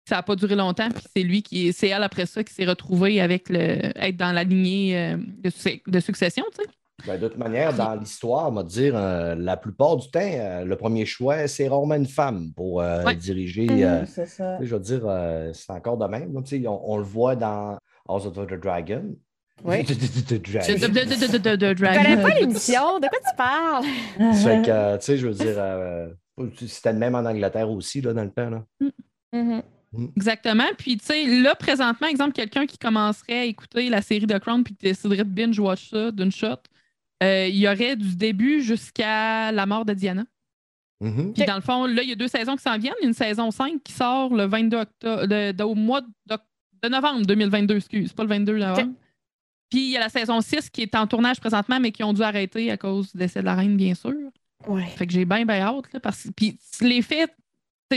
Ça n'a pas duré longtemps, puis c'est lui qui c'est elle après ça qui s'est retrouvée avec le être dans la lignée euh, de, suc- de succession, tu sais. Ben, de toute manière, dans l'histoire, on va dire, euh, la plupart du temps, euh, le premier choix, c'est rarement une femme pour euh, Ouais. diriger. C'est ça. je veux dire, euh, c'est encore de même. on, on le voit dans House of the Dragon. Oui. De, Dragon. de, de, de, de, de Je Dragon. connais pas l'émission? De quoi tu parles? <laughs> Fait que, euh, tu sais, je veux dire, euh, c'était le même en Angleterre aussi, là, dans le temps. Là. Mhm. Exactement. Puis, tu sais, là, présentement, exemple, quelqu'un qui commencerait à écouter la série de Crown puis qui déciderait de binge-watch ça d'une shot, euh, il y aurait du début jusqu'à la mort de Diana. Mhm. Puis, dans le fond, là, il y a deux saisons qui s'en viennent. Une saison 5 qui sort le 22 octobre, au mois de novembre 2022, excuse, pas le 22 novembre. Puis, il y a la saison 6 qui est en tournage présentement, mais qui ont dû arrêter à cause du décès de la reine, bien sûr. Ouais. Fait que j'ai bien, bien hâte. Là, parce... Puis les faits,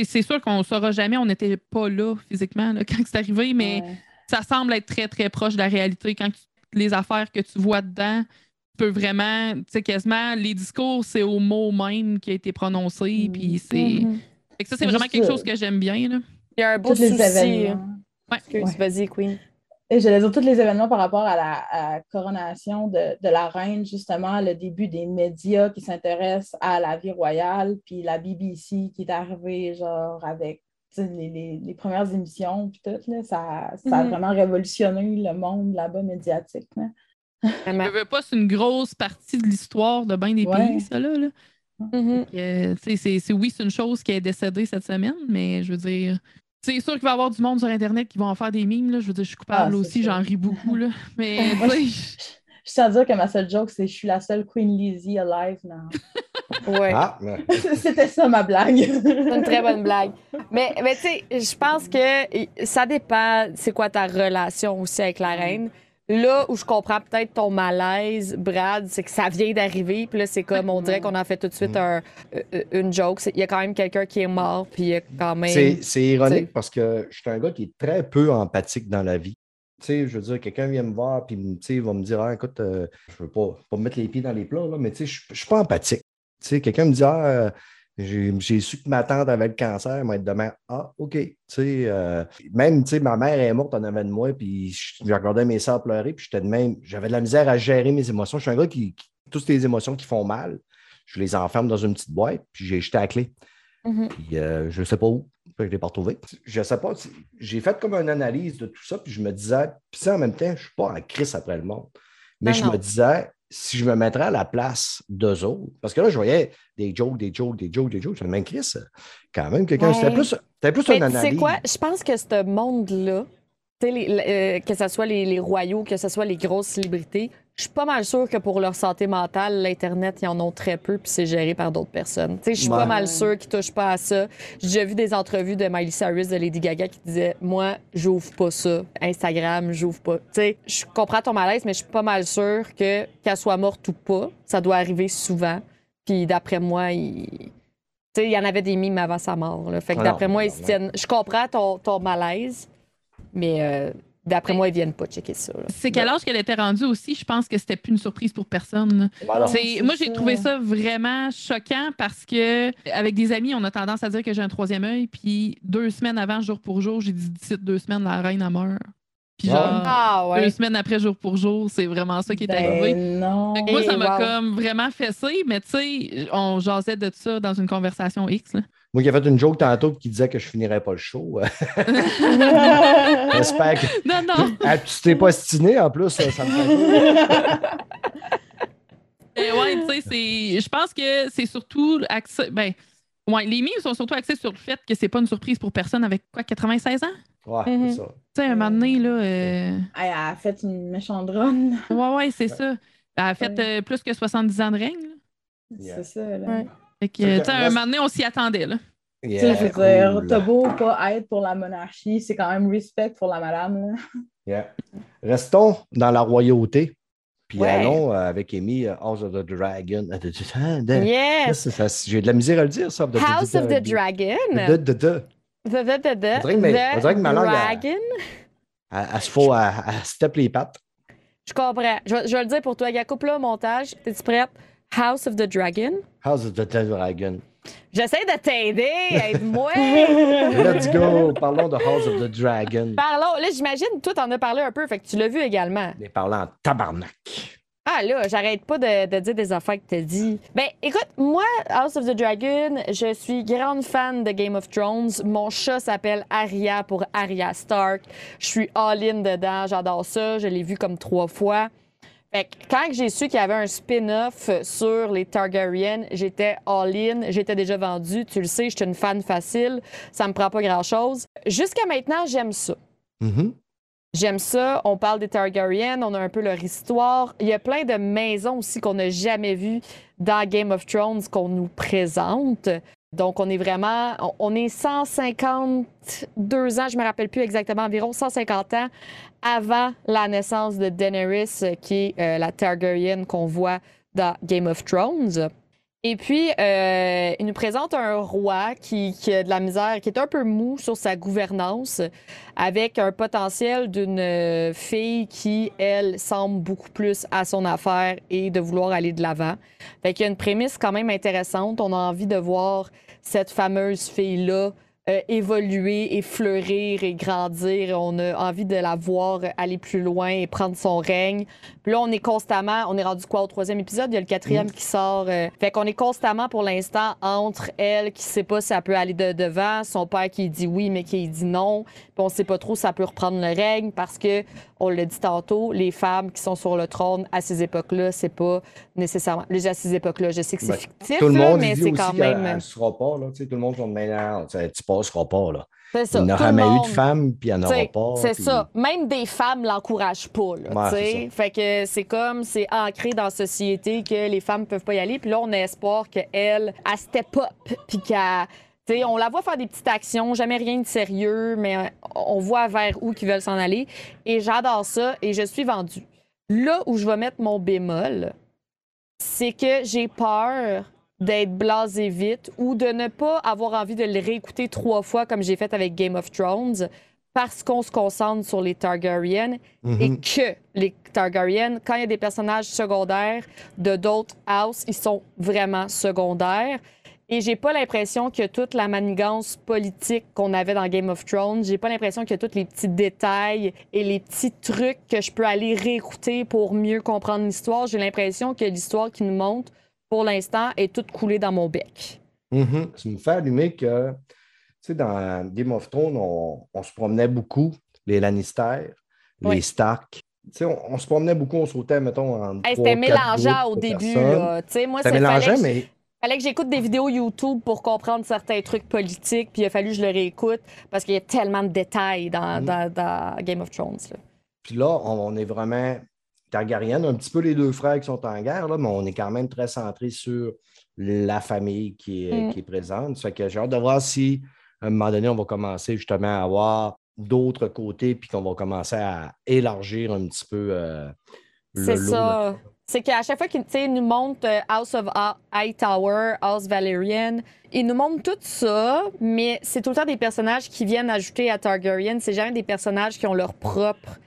c'est- sûr qu'on ne saura jamais, on n'était pas là physiquement là, <laughs> quand c'est arrivé, mais Ouais. ça semble être très, très proche de la réalité. Quand tu- les affaires que tu vois dedans, tu peux vraiment, tu sais, quasiment, les discours, c'est au mot même qui a été prononcé. Mm. Puis c'est. Mhm. Fait que ça, c'est vraiment quelque chose que j'aime bien. Là. Il y a un beau Tous les souci. événements. Ouais. Excuse, Ouais. vas-y, Queen. Et j'allais dire tous les événements par rapport à la, à coronation de, de la reine, justement, le début des médias qui s'intéressent à la vie royale, puis la BBC qui est arrivée, genre, avec les, les- les premières émissions, puis tout, là, ça, ça a Mhm. vraiment révolutionné le monde là-bas médiatique. là. Je veux pas, c'est une grosse partie de l'histoire de bien des Ouais. pays, ça, là. là. Euh, c'est- oui, c'est une chose qui est décédée cette semaine, mais je veux dire, c'est sûr qu'il va y avoir du monde sur Internet qui vont en faire des mimes. Là. Je veux dire, je suis coupable Ah, aussi, j'en ris beaucoup. Là. <laughs> Mais Moi, Je tiens à dire que ma seule joke, c'est je suis la seule Queen Lizzie alive now. <laughs> Ouais. Ah, <laughs> mais- C'était ça ma blague. C'est une très bonne blague. Mais, mais tu sais, je pense que ça dépend, c'est quoi ta relation aussi avec la reine. Là où je comprends peut-être ton malaise, Brad, c'est que ça vient d'arriver. Puis là, c'est comme, on dirait qu'on a fait tout de suite un- euh, une joke. Il y a quand même quelqu'un qui est mort, puis il y a quand même. C'est ironique parce que je suis un gars qui est très peu empathique dans la vie. Tu sais, je veux dire, quelqu'un vient me voir puis tu sais, il va me dire ah, écoute, euh, je veux pas, pas me mettre les pieds dans les plats, là, mais tu sais, je je suis pas empathique. Tu sais, quelqu'un me dit Ah, euh, j'ai su que ma tante avait le cancer, elle va être demain. Ah, OK. Tu sais, euh, même, tu sais, ma mère est morte en avant de moi, puis je regardais mes soeurs pleurer, puis j'étais de même, j'avais de la misère à gérer mes émotions. Je suis un gars qui, qui- toutes les émotions qui font mal, je les enferme dans une petite boîte, puis j'ai jeté la clé. Mhm. Puis euh, je ne sais pas où. Je ne l'ai pas retrouvé. Je ne sais pas. J'ai fait comme une analyse de tout ça, puis je me disais, puis ça, en même temps, je ne suis pas en crise après le monde. Mais Non, je non. me disais, si je me mettrais à la place d'eux autres, parce que là, je voyais des jokes, des jokes, des jokes, des jokes. Je me disais, Chris, quand même, quelqu'un. Ouais. C'était plus, c'était plus Mais une tu sais analyse. quoi? Je pense que ce monde-là, les- euh, que ce soit les, les royaux, que ce soit les grosses célébrités, je suis pas mal sûre que pour leur santé mentale, l'Internet, ils en ont très peu, puis c'est géré par d'autres personnes. Je suis Ouais. pas mal sûre qu'ils touchent pas à ça. J'ai vu des entrevues de Miley Cyrus, de Lady Gaga, qui disaient Moi, j'ouvre pas ça. Instagram, j'ouvre pas. Je comprends ton malaise, mais je suis pas mal sûre que, qu'elle soit morte ou pas, ça doit arriver souvent. Puis d'après moi, il. Y en avait des mimes avant sa mort. là. Fait que Ah d'après moi, ils se tiennent. Je comprends ton, ton malaise, mais euh, d'après moi, ils viennent pas checker ça. c'est quel âge qu'elle était rendue aussi, je pense que c'était plus une surprise pour personne. c'est moi, j'ai trouvé ça vraiment choquant parce que, avec des amis, on a tendance à dire que j'ai un troisième œil. Puis deux semaines avant, jour pour jour, j'ai dit d'ici deux semaines, la reine a meurt. Puis Ouais. genre, Ah deux semaines après, jour pour jour, c'est vraiment ça qui est Ben arrivé. non. Moi, ça Et m'a wow. comme vraiment fessé, mais tu sais, on jasait de ça dans une conversation X. là. Moi qui ai fait une joke tantôt qui disait que je finirais pas le show. <laughs> J'espère que. Non, non. Ah, tu t'es pas stiné en plus, ça, ça me fait. Mais <laughs> ouais, tu sais, c'est. Je pense que c'est surtout axé. Ben, ouais, les mimes sont surtout axés sur le fait que c'est pas une surprise pour personne avec quoi, 96 ans? Ouais, Mhm. c'est ça. Tu sais, un moment donné, là. euh, Elle a fait une méchante run. Ouais, ouais, c'est ça. Elle a fait euh, plus que 70 ans de règne. Yeah. C'est ça. Là. Ouais. Fait que, tu sais, un moment donné, on s'y attendait, là. Tu sais, Yeah, je veux dire, t'as beau pas être pour la monarchie, c'est quand même respect pour la madame. Là. Yeah. Restons dans la royauté. Puis Ouais. allons euh, avec Amy, euh, House of the Dragon. Ah, Yes! J'ai de la misère à le dire, ça. de- de- House de- of the Dragon. de- de- de- The, the, the, the, On dirait que ma- langue, elle- Dragon. Elle, elle se faut, elle, se tape les pattes. Je comprends. Je, vais- je vais le dire pour toi. Gars, coupe là montage. T'es-tu prête? House of the Dragon. House of the Dragon. J'essaie de t'aider. Aide-moi. <laughs> Let's go. Parlons de House of the Dragon. Parlons. Là, j'imagine, toi, t'en as parlé un peu. Fait que tu l'as vu également. Les parlant en tabarnak. Ah là, j'arrête pas de, de dire des affaires que t'as dit. Ben, écoute, moi, House of the Dragon, je suis grande fan de Game of Thrones. Mon chat s'appelle Arya pour Arya Stark. Je suis all-in dedans, j'adore ça. Je l'ai vu comme trois fois. Fait que quand j'ai su qu'il y avait un spin-off sur les Targaryen, j'étais all-in, j'étais déjà vendu. Tu le sais, je suis une fan facile. Ça me prend pas grand-chose. Jusqu'à maintenant, j'aime ça. Mhm. J'aime ça. On parle des Targaryens, on a un peu leur histoire. Il y a plein de maisons aussi qu'on n'a jamais vues dans Game of Thrones qu'on nous présente. Donc, on est vraiment. on- est 152 ans, je me rappelle plus exactement, environ 150 ans avant la naissance de Daenerys, euh, qui est euh, la Targaryen qu'on voit dans Game of Thrones. Et puis, euh, il nous présente un roi qui, qui a de la misère, qui est un peu mou sur sa gouvernance, avec un potentiel d'une euh, fille qui, elle, semble beaucoup plus à son affaire et de vouloir aller de l'avant. Fait qu'il y a une prémisse quand même intéressante. On a envie de voir cette fameuse fille-là euh, évoluer et fleurir et grandir. On a envie de la voir aller plus loin et prendre son règne. Puis là, on est constamment, on est rendu quoi au troisième épisode? Il y a le quatrième qui sort. euh, fait qu'on est constamment pour l'instant entre elle qui sait pas si elle peut aller de devant, son père qui dit oui mais qui dit non. Puis on sait pas trop si ça peut reprendre le règne parce que, on l'a dit tantôt, les femmes qui sont sur le trône à ces époques-là, c'est pas nécessairement. Déjà à ces époques-là, je sais que c'est Ben, fictif, Tout le là, monde mais dit c'est quand même. ne sera pas. Là, tu sais, tout le monde dit maintenant, tu ne passeras pas. Là. Ça. Il n'y aura jamais eu de femme, puis il n'y en aura pas. C'est puis- ça. Même des femmes l'encouragent pas. Là, Ouais, fait que c'est comme, c'est ancré dans la société que les femmes peuvent pas y aller. Puis là, on a espoir qu'elle, elle step up. Puis qu'elle. T'sais, on la voit faire des petites actions, jamais rien de sérieux, mais euh, on voit vers où qu'ils veulent s'en aller. Et j'adore ça et je suis vendue. Là où je vais mettre mon bémol, c'est que j'ai peur d'être blasé vite ou de ne pas avoir envie de le réécouter trois fois comme j'ai fait avec Game of Thrones parce qu'on se concentre sur les Targaryens Mhm. et que les Targaryens, quand il y a des personnages secondaires de d'autres houses, ils sont vraiment secondaires. Et j'ai pas l'impression que toute la manigance politique qu'on avait dans Game of Thrones, j'ai pas l'impression que tous les petits détails et les petits trucs que je peux aller réécouter pour mieux comprendre l'histoire, j'ai l'impression que l'histoire qui nous montre, pour l'instant, est toute coulée dans mon bec. Ça me fait allumer que, tu sais, dans Game of Thrones, on, on se promenait beaucoup, les Lannister, Oui. les Stark. Tu sais, on, on se promenait beaucoup, on sautait, mettons, en. Hey, C'était mélangeant au début. Là. Tu sais, Moi, que je- mais fallait que j'écoute des vidéos YouTube pour comprendre certains trucs politiques, puis il a fallu que je le réécoute parce qu'il y a tellement de détails dans, Mm. dans- dans Game of Thrones. là. Puis là, on, est vraiment Targaryen, un petit peu les deux frères qui sont en guerre, là, mais on est quand même très centré sur la famille qui est, Mm. qui est présente. Ça fait que j'ai hâte de voir si, à un moment donné, on va commencer justement à avoir d'autres côtés, puis qu'on va commencer à élargir un petit peu euh, le C'est ça. C'est qu'à chaque fois qu'ils nous montrent euh, House of Ha- Hightower, House Valerian, ils nous montrent tout ça, mais c'est tout le temps des personnages qui viennent ajouter à Targaryen. C'est jamais des personnages qui ont leur propre.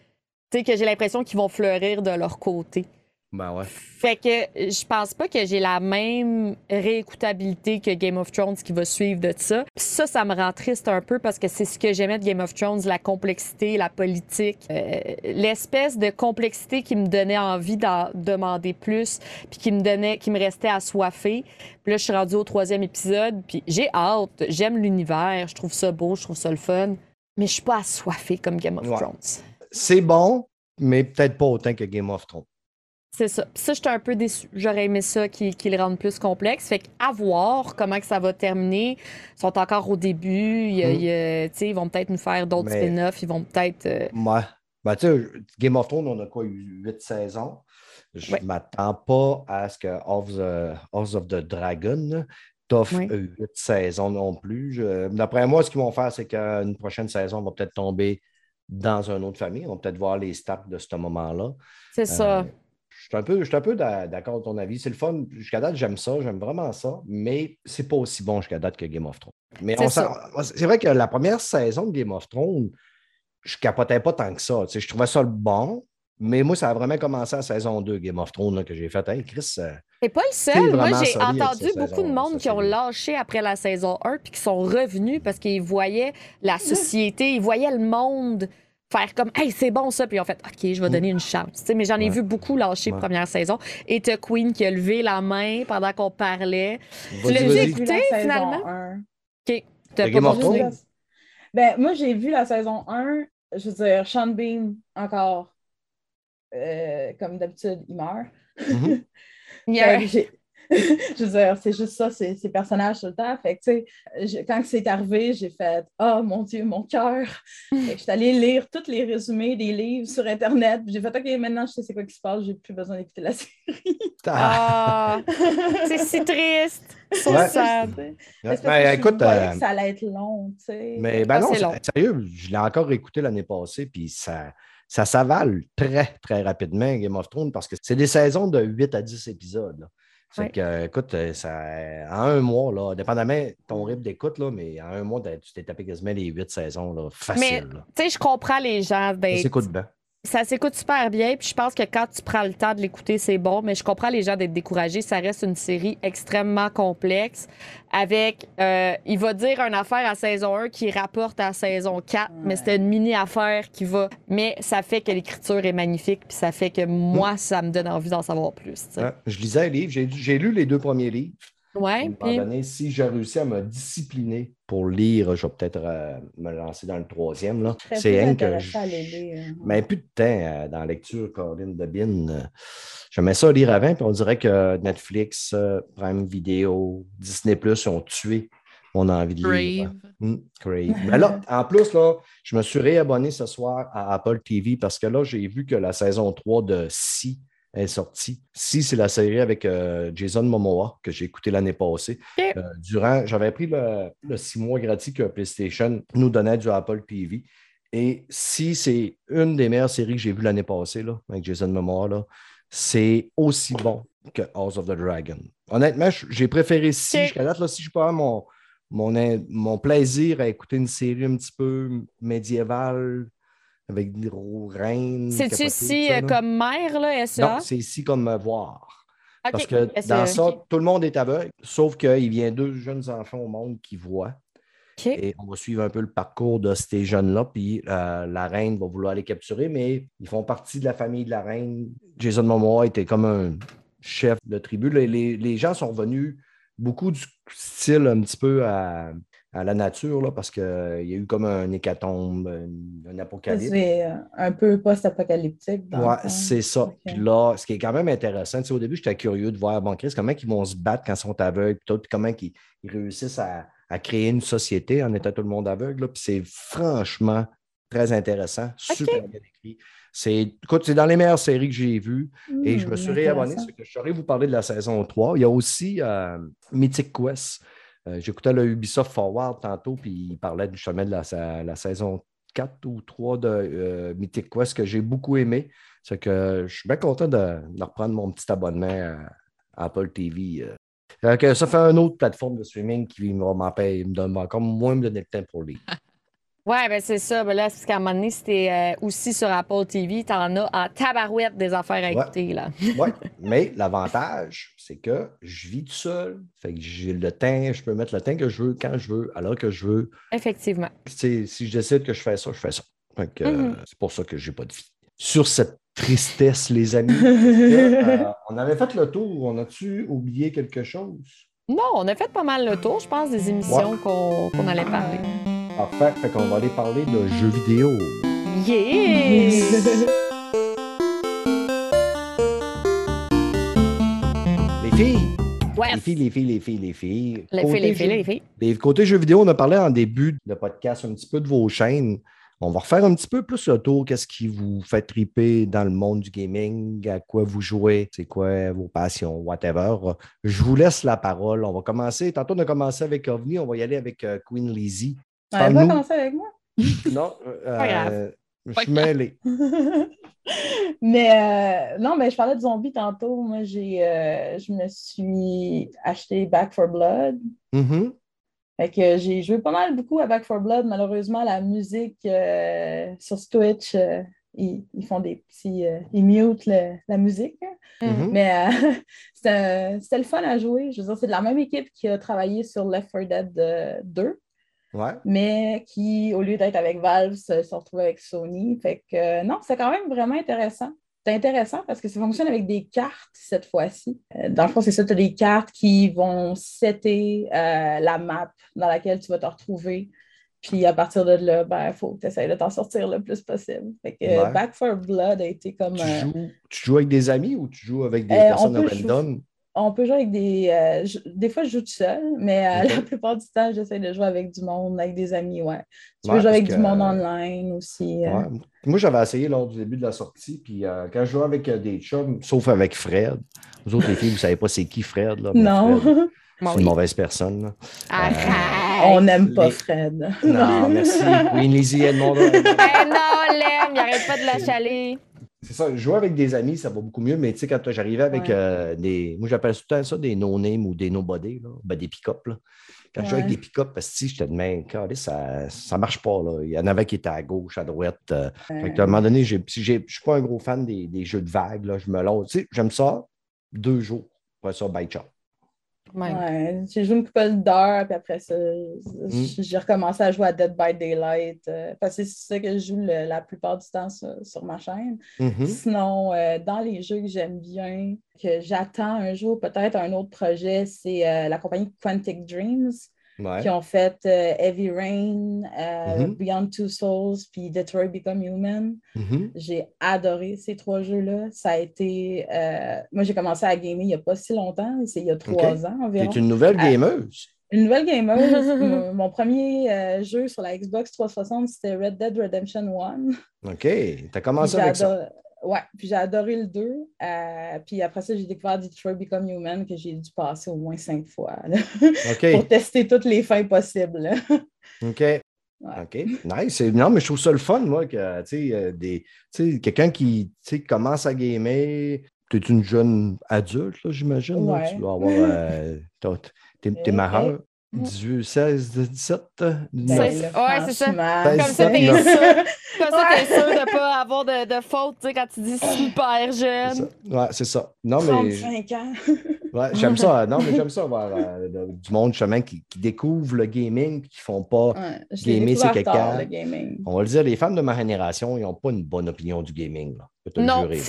Tu que j'ai l'impression qu'ils vont fleurir de leur côté. Ben ouais. Fait que je pense pas que j'ai la même réécoutabilité que Game of Thrones qui va suivre de ça. Puis ça, ça me rend triste un peu parce que c'est ce que j'aimais de Game of Thrones, la complexité, la politique, euh, l'espèce de complexité qui me donnait envie d'en demander plus, puis qui me donnait, qui me restait assoiffée. Puis là, je suis rendue au troisième épisode, puis j'ai hâte, j'aime l'univers, je trouve ça beau, je trouve ça le fun, mais je suis pas assoiffée comme Game of Ouais. Thrones. C'est bon, mais peut-être pas autant que Game of Thrones. C'est ça. Puis ça, j'étais un peu déçue. J'aurais aimé ça qu'il qu'il le rende plus complexe. Fait qu'à voir comment que ça va terminer. Ils sont encore au début. Il Mm. il ils vont peut-être nous faire d'autres Mais- spin-offs. Ils vont peut-être. euh, Ouais. Ben, tu sais, Game of Thrones, on a quoi, eu huit saisons? Je ne Ouais. m'attends pas à ce que House, euh, House of the Dragon t'offre Ouais. euh, huit saisons non plus. Je- D'après moi, ce qu'ils vont faire, c'est qu'une prochaine saison, on va peut-être tomber dans une autre famille. On va peut-être voir les stats de ce moment-là. C'est ça. Euh, je suis un peu, je suis un peu d'a- d'accord avec ton avis. C'est le fun. Jusqu'à date, j'aime ça, j'aime vraiment ça, mais c'est pas aussi bon jusqu'à date que Game of Thrones. Mais C'est vrai que la première saison de Game of Thrones, je capotais pas tant que ça. Je trouvais ça le bon, mais moi, ça a vraiment commencé à saison 2, Game of Thrones, là, que j'ai fait. Hey, Chris, euh, C'est pas le seul. Moi, j'ai entendu beaucoup de monde qui ont lâché après la saison 1 puis qui sont revenus parce qu'ils voyaient la <laughs> société, ils voyaient le monde faire comme Hey, c'est bon ça. Puis ils ont fait OK, je vais donner une chance. Tu sais, mais j'en ai. Ouais. vu beaucoup lâcher Ouais. première saison. Et t'as Queen qui a levé la main pendant qu'on parlait. vas-y, l'as écouté, saison finalement? 1. OK. T'as pas? Thrones? Ben, moi, j'ai vu la saison 1. Je veux dire, Sean Bean, encore, euh, comme d'habitude, il meurt. Mhm. <laughs> <laughs> je veux dire, c'est juste ça, c'est ces personnages tout le temps. Fait que, tu sais, je- quand c'est arrivé, j'ai fait Oh mon Dieu, mon cœur. Fait que je suis allée lire tous les résumés des livres sur Internet. puis J'ai fait OK, maintenant je sais c'est quoi qui se passe, j'ai plus besoin d'écouter la série. <laughs> Ah, Ah, <laughs> c'est si triste. So Ouais. sad. Ben, je écoute, euh, que ça allait être long, tu sais. mais ben Ah, non, c'est c'est- long. sérieux, je l'ai encore écouté l'année passée, puis ça, ça s'avale très, très rapidement, Game of Thrones, parce que c'est des saisons de 8 à 10 épisodes. Ouais. que, euh, écoute, euh, ça, en un mois, là, dépendamment de ton rythme d'écoute, là, mais en un mois, t'as- tu t'es tapé quasiment les 8 saisons, là, facile. là. Tu sais, je comprends les gens. D'être- s'écoute bien. Ça s'écoute super bien, puis je pense que quand tu prends le temps de l'écouter, c'est bon, mais je comprends les gens d'être découragés. Ça reste une série extrêmement complexe avec, euh, il va dire une affaire à saison 1 qui rapporte à saison 4, mais c'est une mini-affaire qui va... Mais ça fait que l'écriture est magnifique, puis ça fait que moi, ça me donne envie d'en savoir plus. Ouais, je lisais un livre, j'ai lu les deux premiers livres. Ouais, À un moment puis- donné, si j'ai réussi à me discipliner pour lire, je vais peut-être euh, me lancer dans le troisième. là. C'est rien que je- lire. Mais plus de temps euh, dans la lecture, Corinne de Bin. Euh, J'aimais ça lire avant, puis on dirait que Netflix, euh, Prime Video, Disney Plus ont tué mon envie de lire. Hmm, Crave. Mais là, en plus, là, je me suis réabonné ce soir à Apple TV parce que là, j'ai vu que la saison 3 de Si est sortie. Si, c'est la série avec euh, Jason Momoa que j'ai écouté l'année passée. Euh, durant, j'avais pris le, le six mois gratuit que PlayStation nous donnait du Apple TV. Et si c'est une des meilleures séries que j'ai vues l'année passée là, avec Jason Momoa, là, c'est aussi bon que House of the Dragon. Honnêtement, j'ai préféré si Ok. jusqu'à date, là, si je peux avoir mon, mon plaisir à écouter une série un petit peu médiévale avec des reines. C'est-tu ça, euh, comme mère, là, SEA? Non, c'est ici comme me voir. Parce que SEA, dans ça, tout le monde est aveugle, sauf qu'il vient deux jeunes enfants au monde qui voient. Et on va suivre un peu le parcours de ces jeunes-là. Puis euh, la reine va vouloir les capturer, mais ils font partie de la famille de la reine. Jason Momoa était comme un chef de tribu. Les, les- gens sont venus beaucoup du style un petit peu à, à la nature, là, parce qu'il y a eu comme un hécatombe, un, un apocalypse. C'est euh, un peu post-apocalyptique. fond. c'est ça. Puis là, ce qui est quand même intéressant, au début, j'étais curieux de voir, bon, Chris, comment ils vont se battre quand ils sont aveugles, puis tout, puis comment ils, ils réussissent à, à créer une société en étant tout le monde aveugle. là. Puis c'est franchement très intéressant, super bien écrit. C'est, écoute, c'est dans les meilleures séries que j'ai vues et je me Hmm, suis réabonné. c'est que je saurais vous parler de la saison 3. Il y a aussi euh, Mythic Quest. Euh, J'écoutais le Ubisoft Forward tantôt, puis il parlait justement de la, sa- la saison 4 ou 3 de euh, Mythic Quest que j'ai beaucoup aimé. Que je suis bien content de, reprendre mon petit abonnement à Apple TV. euh. Ça fait une autre plateforme de streaming qui va me donne encore moins me donner le temps pour lire. <laughs> Ouais, ben c'est ça. Ben là, c'est parce qu'à un moment donné, si t'es euh, aussi sur Apple TV, t'en as en tabarouette des affaires à écouter, là. <laughs> Oui, <laughs> mais l'avantage, c'est que je vis tout seul. Fait que j'ai le temps, je peux mettre le temps que je veux, quand je veux, à l'heure que je veux. Effectivement. Puis, tu sais, si je décide que je fais ça, je fais ça. Fait que, euh, Mhm. c'est pour ça que j'ai pas de vie. Sur cette tristesse, les amis, <laughs> euh, on avait fait le tour? On a-tu oublié quelque chose? Non, on a fait pas mal le tour, je pense, des émissions qu'on qu'on allait parler. Parfait. Fait qu'on va aller parler de jeux vidéo. Yeah! Les filles! Ouais. Les filles, les filles, les filles, les filles. Les Côté filles, les jeux- filles, les filles. Les côté jeux vidéo, on a parlé en début de podcast un petit peu de vos chaînes. On va refaire un petit peu plus le tour. Qu'est-ce qui vous fait triper dans le monde du gaming? À quoi vous jouez? C'est quoi vos passions? Whatever. Je vous laisse la parole. On va commencer. Tantôt, on a commencé avec OVNI. On va y aller avec euh, Queen Lizzie. Elle va Parle-nous. commencer avec moi. <laughs> Non, euh, Pas grave. euh, Je suis mêlé. <laughs> mais euh, non, mais je parlais de zombies tantôt. Moi, j'ai, euh, je me suis acheté Back for Blood. Mhm. Fait que j'ai joué pas mal beaucoup à Back for Blood. Malheureusement, la musique euh, sur Twitch, euh, ils, ils font des petits. euh, ils mutent le- la musique. hein. Mhm. Mais euh, <laughs> c'était c'était le fun à jouer. Je veux dire, c'est de la même équipe qui a travaillé sur Left 4 Dead euh, 2, Ouais. mais qui, au lieu d'être avec Valve, se sont retrouvés avec Sony. Fait que euh, non, c'est quand même vraiment intéressant. C'est intéressant parce que ça fonctionne avec des cartes cette fois-ci. Euh, dans le fond, c'est ça, tu as des cartes qui vont setter euh, la map dans laquelle tu vas te retrouver. Puis à partir de là, ben, il faut que tu essaies de t'en sortir le plus possible. Fait que Ouais. Back for Blood a été comme. Tu, joues, tu joues avec des amis ou tu joues avec des on personnes random? On peut jouer avec des. euh, je- des fois, je joue tout seul, mais euh, <laughs> la plupart du temps, j'essaie de jouer avec du monde, avec des amis, ouais. Tu Ouais, peux jouer avec du monde online aussi. euh. Ouais. Moi, j'avais essayé lors du début de la sortie, puis euh, quand je jouais avec euh, des chums, sauf avec Fred, vous autres, les filles, vous ne savez pas c'est qui Fred, là. Non, Fred, <laughs> c'est oui. une mauvaise personne. là. Arrête. on n'aime pas les- Fred. Non, merci. <laughs> Queen Lizzie Edmond. Ben non, on l'aime, il arrête pas de la chaler. C'est ça, jouer avec des amis, ça va beaucoup mieux, mais tu sais, quand j'arrivais avec Ouais. euh, des. Moi, j'appelle tout le temps ça des no-name ou des nobody, là. Ben, des pick-up. là. Quand je jouais avec des pick-up, parce que si je te demande, ça ça marche pas. Là. Il y en avait qui étaient à gauche, à droite. euh. Fait que, à un moment donné, je suis pas un gros fan des, des jeux de vagues. Là. Je me lance. Tu sais, j'aime ça deux jours. Après ça, bye, ciao. Ouais, j'ai joué une couple d'heures, puis après ça, Mm. j'ai recommencé à jouer à Dead by Daylight. euh, parce que c'est ça que je joue le- la plupart du temps sur, sur ma chaîne. Mhm. Sinon, euh, dans les jeux que j'aime bien, que j'attends un jour, peut-être un autre projet, c'est euh, la compagnie Quantic Dreams Ouais. qui ont fait euh, Heavy Rain, euh, Mhm. Beyond Two Souls, puis Detroit Become Human. Mhm. J'ai adoré ces trois jeux-là. Ça a été. euh, moi, j'ai commencé à gamer il n'y a pas si longtemps, c'est il y a trois ans Tu environ. es une nouvelle gameuse. Une nouvelle gameuse. <laughs> mon, mon premier euh, jeu sur la Xbox 360, c'était Red Dead Redemption 1. OK. Tu as commencé avec ça? Ouais, puis j'ai adoré le 2. euh, puis après ça, j'ai découvert Detroit Become Human que j'ai dû passer au moins cinq fois là, <laughs> pour tester toutes les fins possibles. là. OK. <laughs> OK. Nice. Non, mais je trouve ça le fun, moi, que, tu sais, euh, quelqu'un qui, commence à gamer. Tu es une jeune adulte, j'imagine. Ouais. Tu dois avoir. euh, <laughs> T'es t'es majeur. Eh. 18, 16, 17, Ben, 19. C'est- là, ouais, c'est ça. Comme ça, t'es sûr. Comme ça, t'es Ouais. sûr de ne pas avoir de, de faute, tu sais, quand tu dis super jeune. Ouais, c'est ça. Non, mais 35 ans. <laughs> ouais, j'aime ça. Non, mais j'aime ça voir euh, du monde justement qui, qui découvre le gaming et qui font pas. Ouais, Gamer, c'est quelqu'un. On va le dire, les femmes de ma génération, ils n'ont pas une bonne opinion du gaming. Là. Je peux te le Non, jurer, là.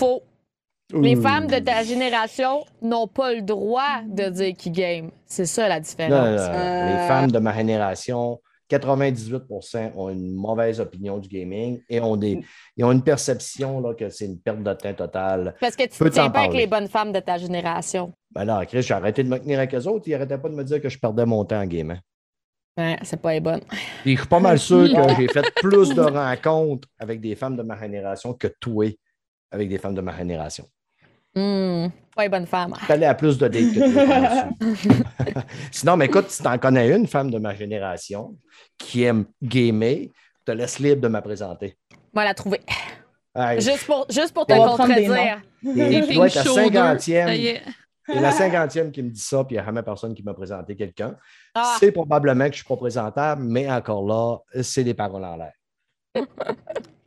Les femmes de ta génération n'ont pas le droit de dire qu'ils game. C'est ça la Non, différence. non, non. Euh, Les femmes de ma génération, 98% ont une mauvaise opinion du gaming et ont, des, ils ont une perception là, que c'est une perte de temps totale. Parce que tu Peux ne tiens t'en pas avec les bonnes femmes de ta génération. Ben là, Chris, j'ai arrêté de me tenir avec eux autres. Ils n'arrêtaient pas de me dire que je perdais mon temps en gaming. Ouais, c'est pas les bonnes. Je suis pas mal sûr que <laughs> j'ai fait plus de rencontres avec des femmes de ma génération que toi avec des femmes de ma génération. Hmm, pas femmes. Je suis allé à plus de dates que. <laughs> <laughs> Sinon, mais écoute, si tu en connais une femme de ma génération qui aime gamer, je te laisse libre de me présenter. On va la trouver. Juste pour, juste pour te contredire. <laughs> tu dois être est. Et la cinquantième qui me dit ça, puis il n'y a jamais personne qui m'a présenté quelqu'un. Ah, C'est probablement que je ne suis pas présentable, mais encore là, c'est des paroles en l'air.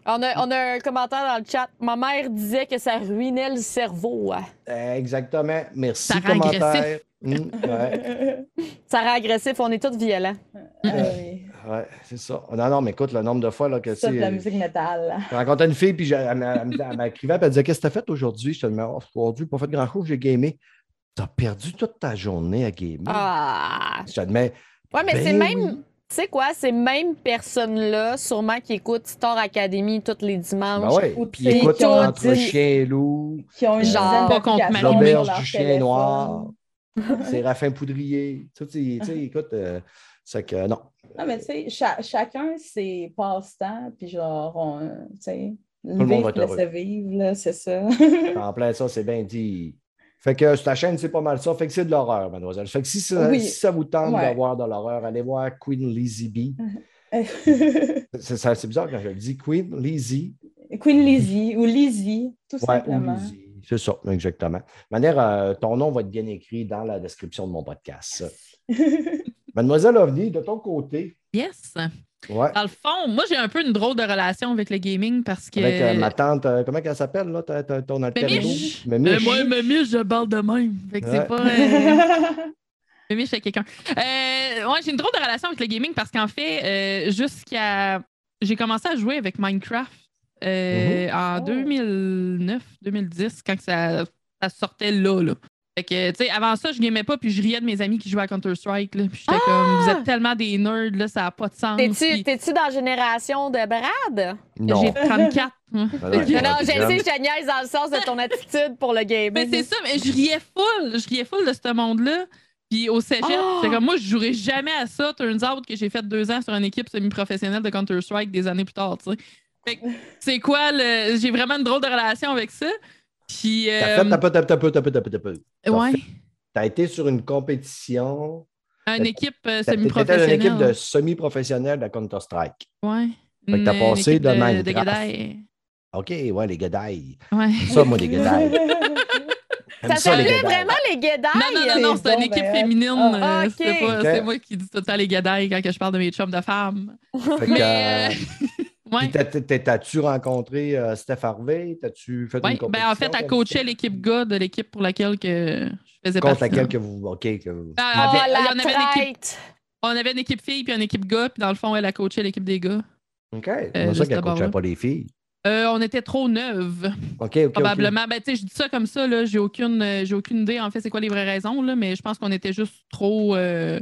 On, a, on a un commentaire dans le chat. Ma mère disait que ça ruinait le cerveau. Euh, Exactement. Merci, Ça rend commentaire. agressif. Ouais. <laughs> Ça rend agressif. On est tous violents. Oui. Ouais, c'est ça. Non, non, mais écoute, le nombre de fois là, que Ça, de la tu musique métal. J'ai rencontré une fille, puis j'ai- elle m'a- elle elle m'écrivait, puis elle disait Qu'est-ce que tu as fait aujourd'hui Je te disais Oh, Aujourd'hui, pas fait grand-chose, j'ai gamé. Tu as perdu toute ta journée à gamer. Ah. Je te dis, Ouais, mais Ben c'est même. Tu sais quoi, ces mêmes personnes-là, sûrement qui écoutent Star Academy tous les Ben dimanches. ouais. Ou Puis tu sais, écoute, qui ont entre dit- chien et loup, Qui ont une Genre, dizaine pas contre l'auberge du chien téléphone. noir, <laughs> c'est Raffin Poudrier. Tu sais, tu sais, écoute, euh, c'est que non. Non, mais tu sais, cha- chacun ses passe-temps, puis genre, on, tu sais, le monde va vivre, laisser vivre, là, c'est ça. En plein ça, c'est bien dit. Fait que sur ta chaîne, c'est pas mal ça. Fait que c'est de l'horreur, mademoiselle. Fait que si ça, Oui. si ça vous tente Ouais. d'avoir de l'horreur, allez voir Queen Lizzie B. C'est ça- c'est bizarre quand je le dis. Queen Lizzie. Queen Lizzie ou Lizzie, tout Ouais, ou simplement. Lizzie. C'est ça, exactement. De manière, euh, ton nom va être bien écrit dans la description de mon podcast. <laughs> Mademoiselle Ovni, de ton côté, Yes. Ouais, Dans le fond, moi, j'ai un peu une drôle de relation avec le gaming parce que. avec euh, ma tante, euh, comment elle s'appelle, là, ta- ta- ton alter ego? Mémiche. Mémiche. Euh, moi, Mémiche, je parle de même. Fait que Ouais. c'est pas. euh, <laughs> Mémiche, c'est quelqu'un. Euh, ouais, j'ai une drôle de relation avec le gaming parce qu'en fait, euh, jusqu'à. J'ai commencé à jouer avec Minecraft euh, en Oh. 2009, 2010, quand ça, ça sortait là. là. Fait que, tu sais, avant ça, je gamais pas, puis je riais de mes amis qui jouaient à Counter-Strike. là. Puis j'étais comme, vous êtes tellement des nerds, là, ça n'a pas de sens. T'es-tu Puis t'es-tu dans la génération de Brad? Non. J'ai 34. moi. Ah Non, non, je sais, je te niaise dans le sens de ton attitude pour le gaming. Mais c'est ça, mais je riais full. Je riais full de ce monde-là. Puis au cégep, Oh! c'est comme moi, je jouerais jamais à ça. Turns out que j'ai fait deux ans sur une équipe semi-professionnelle de Counter-Strike des années plus tard, tu sais. Fait que c'est quoi le. J'ai vraiment une drôle de relation avec ça. Puis. T'as euh, fait, t'as peu, t'as peu, t'as peu, t'as peu, t'as peu, t'as peu. t'as ouais, T'as été sur une compétition. une équipe euh, T'étais dans une semi-professionnelle. équipe de semi-professionnels de Counter-Strike. Ouais. Fait que t'as passé de Gadaï. OK, ouais, les guédailles. Ouais. Ça, moi, les guédailles. <laughs> Ça s'appelait guédailles. vraiment les guédailles? Non, non, non, non, C'est c'est une équipe féminine. ah, euh, ok. C'est pas- moi qui dis tout le temps les gadailles quand que je parle de mes chums de femmes. Mais. <laughs> ouais. T'as-tu rencontré euh, Steph Harvey? T'as-tu fait Oui, une compétition? ben en fait, elle coachait l'équipe gars de l'équipe pour laquelle que je faisais Contre partie. laquelle que vous. OK, que vous. Ah, Oh, avait- la on, avait une équipe, on avait une équipe fille puis une équipe gars, puis dans le fond, elle a coaché l'équipe des gars. OK. C'est Euh, pour ça qu'elle d'abord, coachait pas les filles. Euh, on était trop neuves, OK, OK. probablement. Ben, tu sais, je dis ça comme ça, là, j'ai aucune, euh, j'ai aucune idée, en fait, c'est quoi les vraies raisons, là, mais je pense qu'on était juste trop euh,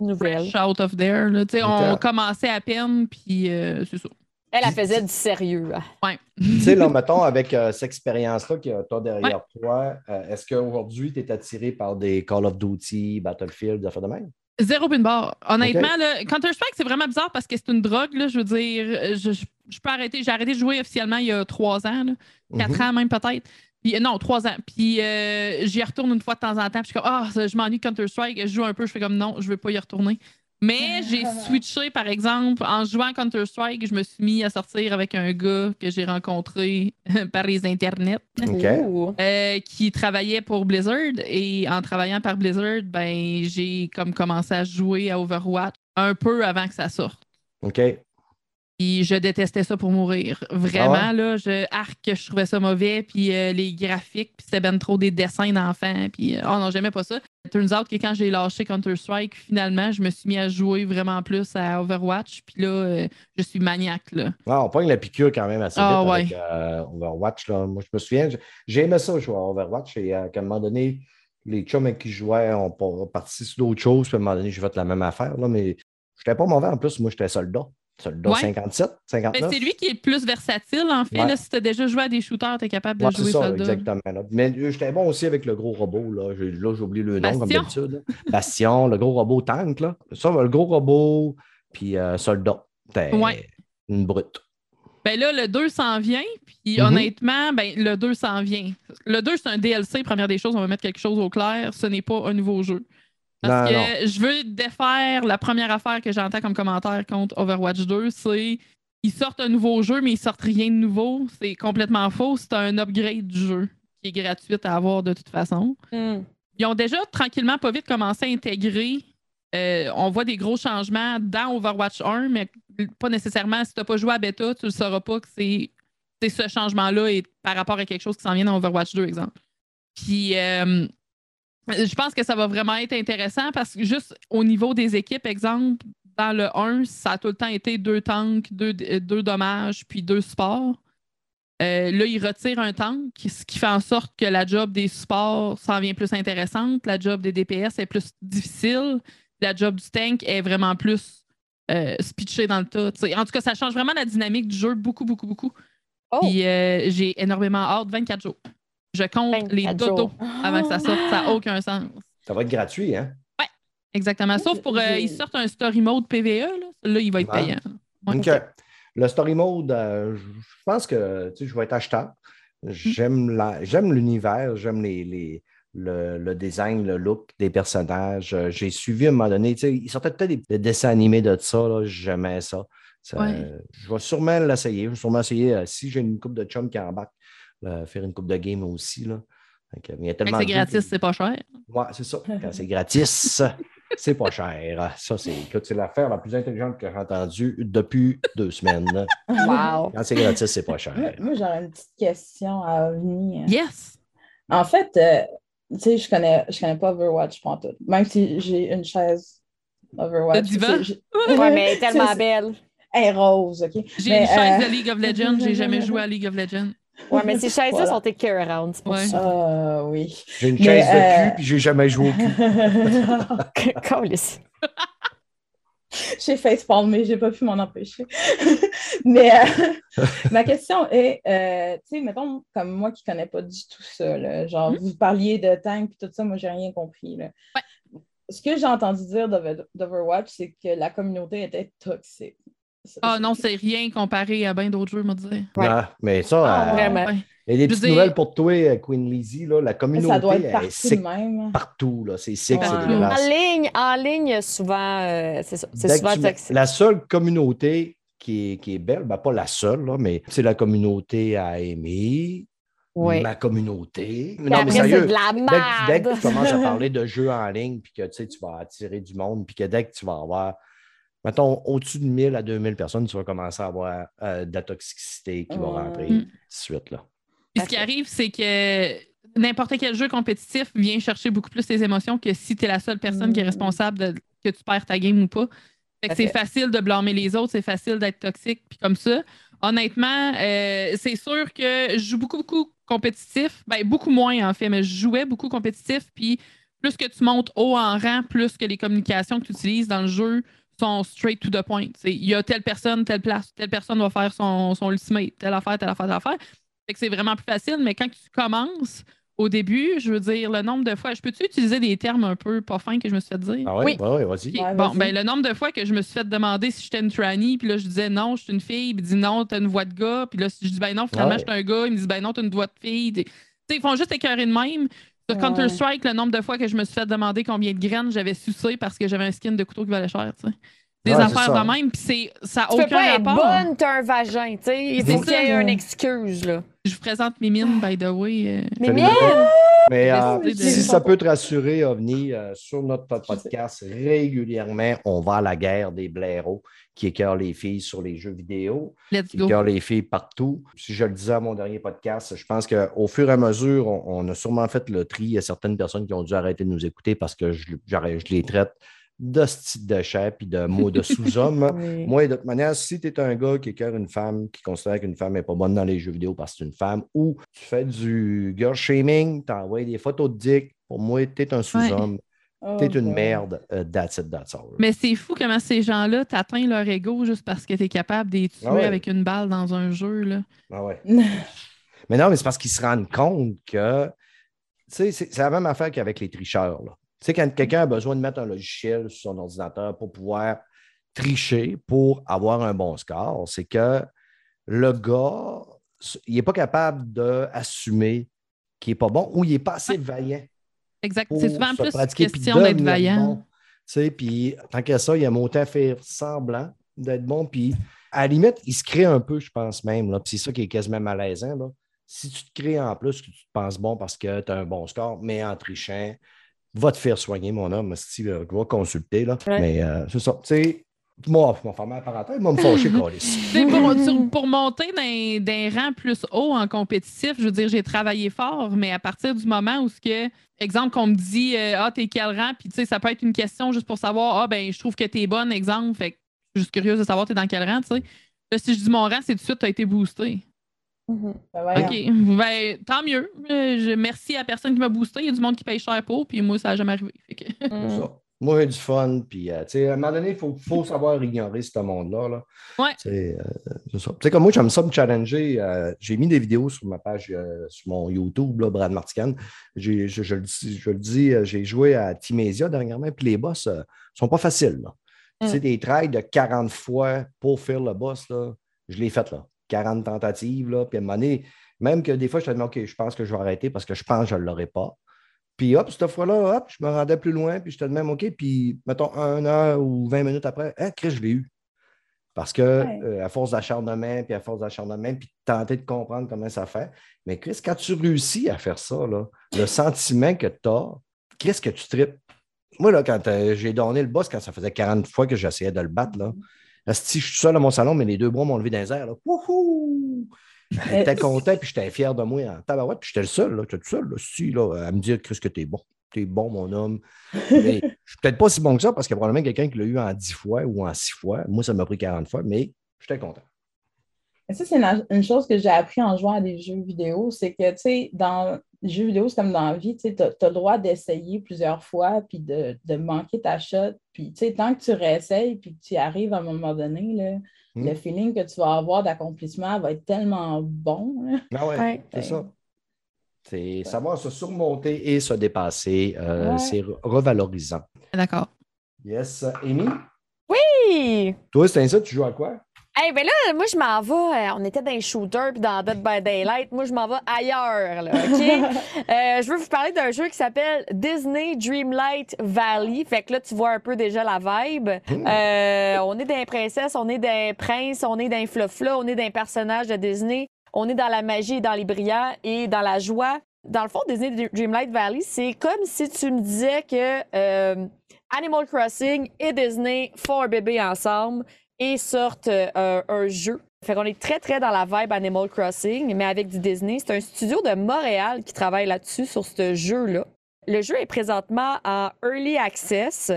Nouvelle. fresh out of there. Là. Tu sais, On commençait à peine, puis euh, c'est ça. Elle, elle faisait du sérieux. hein. Ouais. Tu sais, là, <laughs> mettons, avec euh, cette expérience-là que tu as derrière toi, euh, est-ce qu'aujourd'hui, tu es attiré par des Call of Duty, Battlefield, des affaires de même? Zéro pin bar. Honnêtement, Counter-Strike, c'est vraiment bizarre parce que c'est une drogue. Là, je veux dire, je, je- je peux arrêter. J'ai arrêté de jouer officiellement il y a trois ans, là, quatre Mhm. ans même peut-être. Puis, euh, non, trois ans. Puis euh, j'y retourne une fois de temps en temps. Puis je suis comme, ah, je m'ennuie Counter-Strike. Je joue un peu. Je fais comme, non, je veux pas y retourner. Mais j'ai switché, par exemple, en jouant à Counter-Strike, je me suis mis à sortir avec un gars que j'ai rencontré <laughs> par les internets. Euh, qui travaillait pour Blizzard et en travaillant par Blizzard, ben j'ai comme commencé à jouer à Overwatch un peu avant que ça sorte. OK. Puis je détestais ça pour mourir. Vraiment, Ah là, je arc je trouvais ça mauvais. Puis euh, les graphiques, puis c'était ben trop des dessins d'enfants. Puis, euh, oh non, j'aimais pas ça. Turns out que quand j'ai lâché Counter-Strike, finalement, je me suis mis à jouer vraiment plus à Overwatch. Puis là, euh, je suis maniaque, là. Ah, on pogne la piqûre quand même assez vite Ah, avec euh, Overwatch. Là. Moi, je me souviens, j- j'ai aimé ça jouer à Overwatch et qu'à un moment donné, les chums avec qui je jouais ont parti sur d'autres choses. Puis à un moment donné, j'ai fait la même affaire. Là, mais je n'étais pas mauvais en plus. Moi, j'étais soldat. Soldat Ouais. 57, Ben, 59. c'est lui qui est le plus versatile, en fait. Ouais. Là, si tu as déjà joué à des shooters, tu es capable de Ouais, jouer ça, soldat. exactement. là. Mais euh, j'étais bon aussi avec le gros robot. Là, J'ai- là j'ai oublié le nom, comme d'habitude. Bastion, le gros robot tank. Là. Ça, le gros robot, puis euh, soldat. Ouais. une brute. Ben là, le 2 s'en vient, puis Mhm. honnêtement, ben, le 2 s'en vient. Le 2, c'est un DLC, première des choses, on va mettre quelque chose au clair, ce n'est pas un nouveau jeu. Parce Non, que je veux défaire la première affaire que j'entends comme commentaire contre Overwatch 2, c'est ils sortent un nouveau jeu, mais ils sortent rien de nouveau. C'est complètement faux. C'est un upgrade du jeu qui est gratuit à avoir de toute façon. Hmm. Ils ont déjà tranquillement, pas vite, commencé à intégrer. euh, on voit des gros changements dans Overwatch 1, mais pas nécessairement. Si tu n'as pas joué à bêta, tu ne le sauras pas que c'est c'est ce changement-là et par rapport à quelque chose qui s'en vient dans Overwatch 2, exemple. Puis, euh, je pense que ça va vraiment être intéressant parce que juste au niveau des équipes, exemple, dans le 1, ça a tout le temps été deux tanks, deux, deux dommages, puis deux supports. Euh, là, ils retirent un tank, ce qui fait en sorte que la job des supports s'en vient plus intéressante, la job des DPS est plus difficile, la job du tank est vraiment plus euh, spitchée dans le tas. T'sais, en tout cas, ça change vraiment la dynamique du jeu beaucoup, beaucoup, beaucoup. Oh, Puis euh, j'ai énormément hâte, 24 jours. Je compte 24 les dodos jours. avant que ça sorte, ça n'a aucun sens. Ça va être gratuit, hein? Exactement. Sauf pour. euh, ils sortent un story mode PVE, là. Là, il va être payant. Ouais. OK. Le story mode, euh, je pense que tu sais, je vais être acheteur. J'aime la- j'aime l'univers, j'aime les, les, le, le design, le look des personnages. Euh, J'ai suivi à un moment donné, tu sais, il sortait peut-être des, des dessins animés de ça, là, j'aimais ça. Ça, Ouais. Je vais sûrement l'essayer. Je vais sûrement essayer, euh, si j'ai une coupe de chum qui embarque, là, faire une coupe de game aussi. Là. Il y a que tellement C'est gratis, c'est pas cher. Ouais, c'est ça. Quand c'est gratis, <laughs> c'est pas cher. Ça, c'est c'est l'affaire la plus intelligente que j'ai entendue depuis deux semaines. Wow. Quand c'est gratis, c'est pas cher. Moi, moi, j'aurais une petite question à venir. Yes! En fait, euh, tu sais, je connais, je connais pas Overwatch pantoute. Même si j'ai une chaise Overwatch. <laughs> Ouais, mais elle est <laughs> tellement belle. Elle est rose, OK? J'ai Mais, une chaise euh, de League of Legends, j'ai jamais joué à League of Legends. Ouais, mais ces chaises-là Voilà. sont écœurantes. c'est pour Ouais. ça. Ah oui. J'ai une Mais, chaise de euh, cul, puis j'ai jamais joué au cul. <laughs> Câlisse. J'ai facepalm, mais j'ai pas pu m'en empêcher. <laughs> mais euh, <laughs> ma question est, euh, tu sais, mettons, comme moi qui connais pas du tout ça, là, genre, Mhm. vous parliez de tank et tout ça, moi, j'ai rien compris. Là. Ce que j'ai entendu dire d'Over- d'Overwatch, c'est que la communauté était toxique. Ah non, c'est rien comparé à bien d'autres jeux, me dire. Ouais. Ah, mais ça, Ah, euh, il y a des Je petites dire- nouvelles pour toi, euh, Queen Lizzie. Là, la communauté Ça doit être elle est partout de sick même. partout. là. C'est sick, c'est Ouais. En dégueulasse. ligne, en ligne, souvent, euh, c'est. C'est souvent toxique. La seule communauté qui est, qui est belle, ben, pas la seule, là, mais c'est la communauté à aimer, Oui. ma communauté. Puis Non, mais après, c'est sérieux, de la dès que, dès que tu commences à <laughs> parler de jeux en ligne, puis que tu sais, tu vas attirer du monde, puis que dès que tu vas avoir, mettons, au-dessus de 1000 à 2000 personnes, tu vas commencer à avoir euh, de la toxicité qui va rentrer Mm. tout de suite. Là. Puis ce qui arrive, c'est que n'importe quel jeu compétitif vient chercher beaucoup plus tes émotions que si tu es la seule personne qui est Mm. responsable de que tu perds ta game ou pas. Fait que c'est facile de blâmer les autres, c'est facile d'être toxique, puis comme ça. Honnêtement, euh, c'est sûr que je joue beaucoup, beaucoup compétitif. Ben, beaucoup moins, en fait, mais je jouais beaucoup compétitif. Puis plus que tu montes haut en rang, plus que les communications que tu utilises dans le jeu sont straight to the point. C'est, Il y a telle personne, telle place, telle personne va faire son, son ultimate, telle affaire, telle affaire, telle affaire. Fait que c'est vraiment plus facile, mais quand tu commences au début, je veux dire, le nombre de fois, je peux-tu utiliser des termes un peu pas fins que je me suis fait dire? Ah ouais? Oui. Ouais, vas-y. Ouais, bon, ben, le nombre de fois que je me suis fait demander si j'étais une tranny, puis là, je disais non, je suis une fille, puis il dit non, t'as une voix de gars, puis là, si je dis ben non, finalement, Ouais. je suis un gars, ils me disent ben non, t'as une voix de fille. Tu sais, ils font juste écœurer de même. Sur Ouais. Counter-Strike, le nombre de fois que je me suis fait demander combien de graines j'avais sucé parce que j'avais un skin de couteau qui valait cher, tu sais. Des Ouais, affaires de même, puis c'est- ça n'a Tu peux aucun pas être rapport. bonne, t'as un vagin. tu sais. Il C'est faut qu'il y ait une excuse. Là. Je vous présente Mimine, by the way. euh, Mais bien, Mais euh, si ça peut te rassurer, OVNI, euh, sur notre podcast, régulièrement, on va à la guerre des blaireaux qui écœurent les filles sur les jeux vidéo, let's qui go. écœurent les filles partout. Si je le disais à mon dernier podcast, je pense qu'au fur et à mesure, on, on a sûrement fait le tri. Il y a certaines personnes qui ont dû arrêter de nous écouter parce que je, je les traite de style de chair puis de mots de sous-hommes. <laughs> Oui. Moi, de toute manière, si tu es un gars qui écœure une femme, qui considère qu'une femme n'est pas bonne dans les jeux vidéo parce que c'est une femme, ou tu fais du girl shaming, tu envoies des photos de dick, pour moi, tu es un sous-homme, Oh, tu es une merde, euh, that's it, that's all. Mais c'est fou comment ces gens-là t'atteignent leur ego juste parce que tu es capable de les tuer Ah ouais. avec une balle dans un jeu. Là. Ah ouais. <laughs> Mais non, mais c'est parce qu'ils se rendent compte que, c'est la même affaire qu'avec les tricheurs. là. Tu sais, quand quelqu'un a besoin de mettre un logiciel sur son ordinateur pour pouvoir tricher, pour avoir un bon score, c'est que le gars, il n'est pas capable d'assumer qu'il n'est pas bon ou il n'est pas assez vaillant. Exact. C'est souvent plus question d'être vaillant. bon. Tu sais, puis tant qu'à ça, il aime autant faire semblant d'être bon, puis à la limite, il se crée un peu, je pense même, là, c'est ça qui est quasiment malaisant, là. Si tu te crées en plus que tu te penses bon parce que tu as un bon score, mais en trichant, va te faire soigner, mon homme, si va consulter, là. Ouais. Mais euh, c'est ça, tu sais, moi, je vais fermer la parenthèse, il va me fâcher, <laughs> pour, pour monter d'un, d'un rang plus haut en compétitif, je veux dire, j'ai travaillé fort, mais à partir du moment où, ce que, exemple, qu'on me dit euh, Ah, t'es quel rang, puis tu sais, ça peut être une question juste pour savoir Ah, ben, je trouve que t'es bonne, exemple, fait que je suis juste curieuse de savoir t'es dans quel rang, tu sais. Là, si je dis mon rang, c'est tout de suite, t'as été boosté. Mhm. Ben. OK. Ben, tant mieux. Euh, je- merci à la personne qui m'a boosté. Il y a du monde qui paye cher pour, puis moi, ça n'a jamais arrivé. Fait que- C'est ça. Moi, j'ai du fun. Puis, euh, tu sais, à un moment donné, il faut, faut savoir ignorer ce monde-là. Là. Ouais. Tu sais, euh, c'est ça. Comme moi, j'aime ça me challenger. euh, j'ai mis des vidéos sur ma page, euh, sur mon YouTube, là, Brad Martican. Je, je le dis, je le dis, j'ai joué à Timésia dernièrement, puis les boss ne sont pas faciles. Tu sais, des trails de 40 fois pour faire le boss, là, je l'ai fait, là. 40 tentatives, là. Puis à un moment donné, même que des fois, je te dis, OK, je pense que je vais arrêter parce que je pense que je ne l'aurai pas. Puis hop, cette fois-là, hop, je me rendais plus loin, puis j'étais de même, OK, puis mettons, une heure ou 20 minutes après, ah, Chris, je l'ai eu. Parce que Ouais. euh, à force d'acharnement, puis à force d'acharnement, puis de tenter de comprendre comment ça fait. Mais Chris, quand tu réussis à faire ça, là, le sentiment que tu as, qu'est-ce que tu tripes? Moi, là, quand euh, j'ai donné le boss, quand ça faisait 40 fois que j'essayais de le battre, là, asti, je suis seul à mon salon, mais les deux bras m'ont levé dans les airs. Là. Wouhou! J'étais content, puis j'étais fier de moi en tabarouette, puis j'étais le seul, là. J'étais le seul, là, si, là, à me dire, Chris, que t'es bon. T'es bon, mon homme. Mais <laughs> je suis peut-être pas si bon que ça, parce qu'il y a probablement quelqu'un qui l'a eu en 10 fois ou en 6 fois. Moi, ça m'a pris 40 fois, mais j'étais content. Et ça, c'est une, une chose que j'ai appris en jouant à des jeux vidéo, c'est que, tu sais, dans les jeux vidéo, c'est comme dans la vie, tu sais, as, le droit d'essayer plusieurs fois, puis de, de manquer ta shot. Puis, tu sais, tant que tu réessayes, puis que tu arrives à un moment donné, là, Hmm. le feeling que tu vas avoir d'accomplissement va être tellement bon. là. Ah ouais, Ouais. c'est ça. C'est savoir se surmonter et se dépasser. euh, Ouais. C'est re- revalorisant. D'accord. Yes. Amy, Oui! toi, c'est ça, tu joues à quoi? Hey, ben là, moi, je m'en vais. euh, On était dans les shooters puis dans Dead by Daylight. Moi, je m'en vais ailleurs, là, OK? <laughs> Euh, je veux vous parler d'un jeu qui s'appelle Disney Dreamlight Valley. Fait que là, tu vois un peu déjà la vibe. Euh, on est des princesses, on est des princes, on est d'un flofla, on est d'un personnage de Disney. On est dans la magie, dans les brillants et dans la joie. Dans le fond, Disney Dreamlight Valley, c'est comme si tu me disais que euh, Animal Crossing et Disney font un bébé ensemble et sortent euh, un, jeu. Fait qu'on est très, très dans la vibe Animal Crossing, mais avec du Disney. C'est un studio de Montréal qui travaille là-dessus, sur ce jeu-là. Le jeu est présentement en Early Access.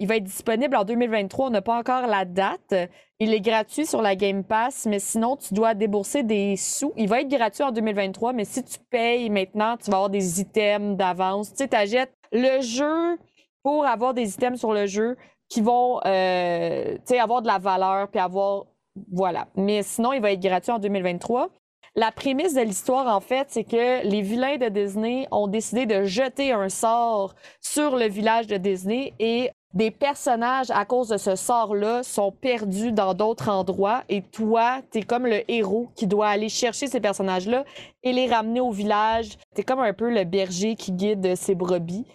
Il va être disponible en 2023. On n'a pas encore la date. Il est gratuit sur la Game Pass, mais sinon, tu dois débourser des sous. Il va être gratuit en 2023, mais si tu payes maintenant, tu vas avoir des items d'avance. Tu sais, achètes le jeu pour avoir des items sur le jeu qui vont euh, avoir de la valeur, puis avoir. Voilà. Mais sinon, il va être gratuit en 2023. La prémisse de l'histoire, en fait, c'est que les vilains de Disney ont décidé de jeter un sort sur le village de Disney et des personnages, à cause de ce sort-là, sont perdus dans d'autres endroits. Et toi, t'es comme le héros qui doit aller chercher ces personnages-là et les ramener au village. T'es comme un peu le berger qui guide ses brebis.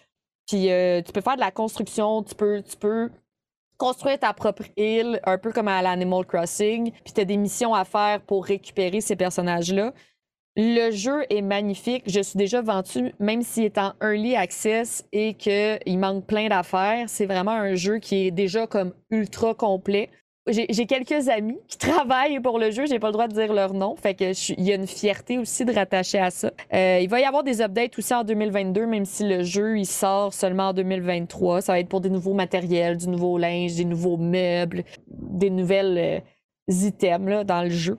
Puis euh, tu peux faire de la construction, tu peux, tu peux construire ta propre île, un peu comme à l'Animal Crossing. Puis tu as des missions à faire pour récupérer ces personnages-là. Le jeu est magnifique. Je suis déjà vendu, même s'il est en early access et qu'il manque plein d'affaires. C'est vraiment un jeu qui est déjà comme ultra complet. J'ai quelques amis qui <laughs> travaillent pour le jeu. J'ai pas le droit de dire leur nom. Fait que il y a une fierté aussi de rattacher à ça. Euh, il va y avoir des updates aussi en 2022, même si le jeu il sort seulement en 2023. Ça va être pour des nouveaux matériels, du nouveau linge, des nouveaux meubles, des nouvelles euh, items là, dans le jeu.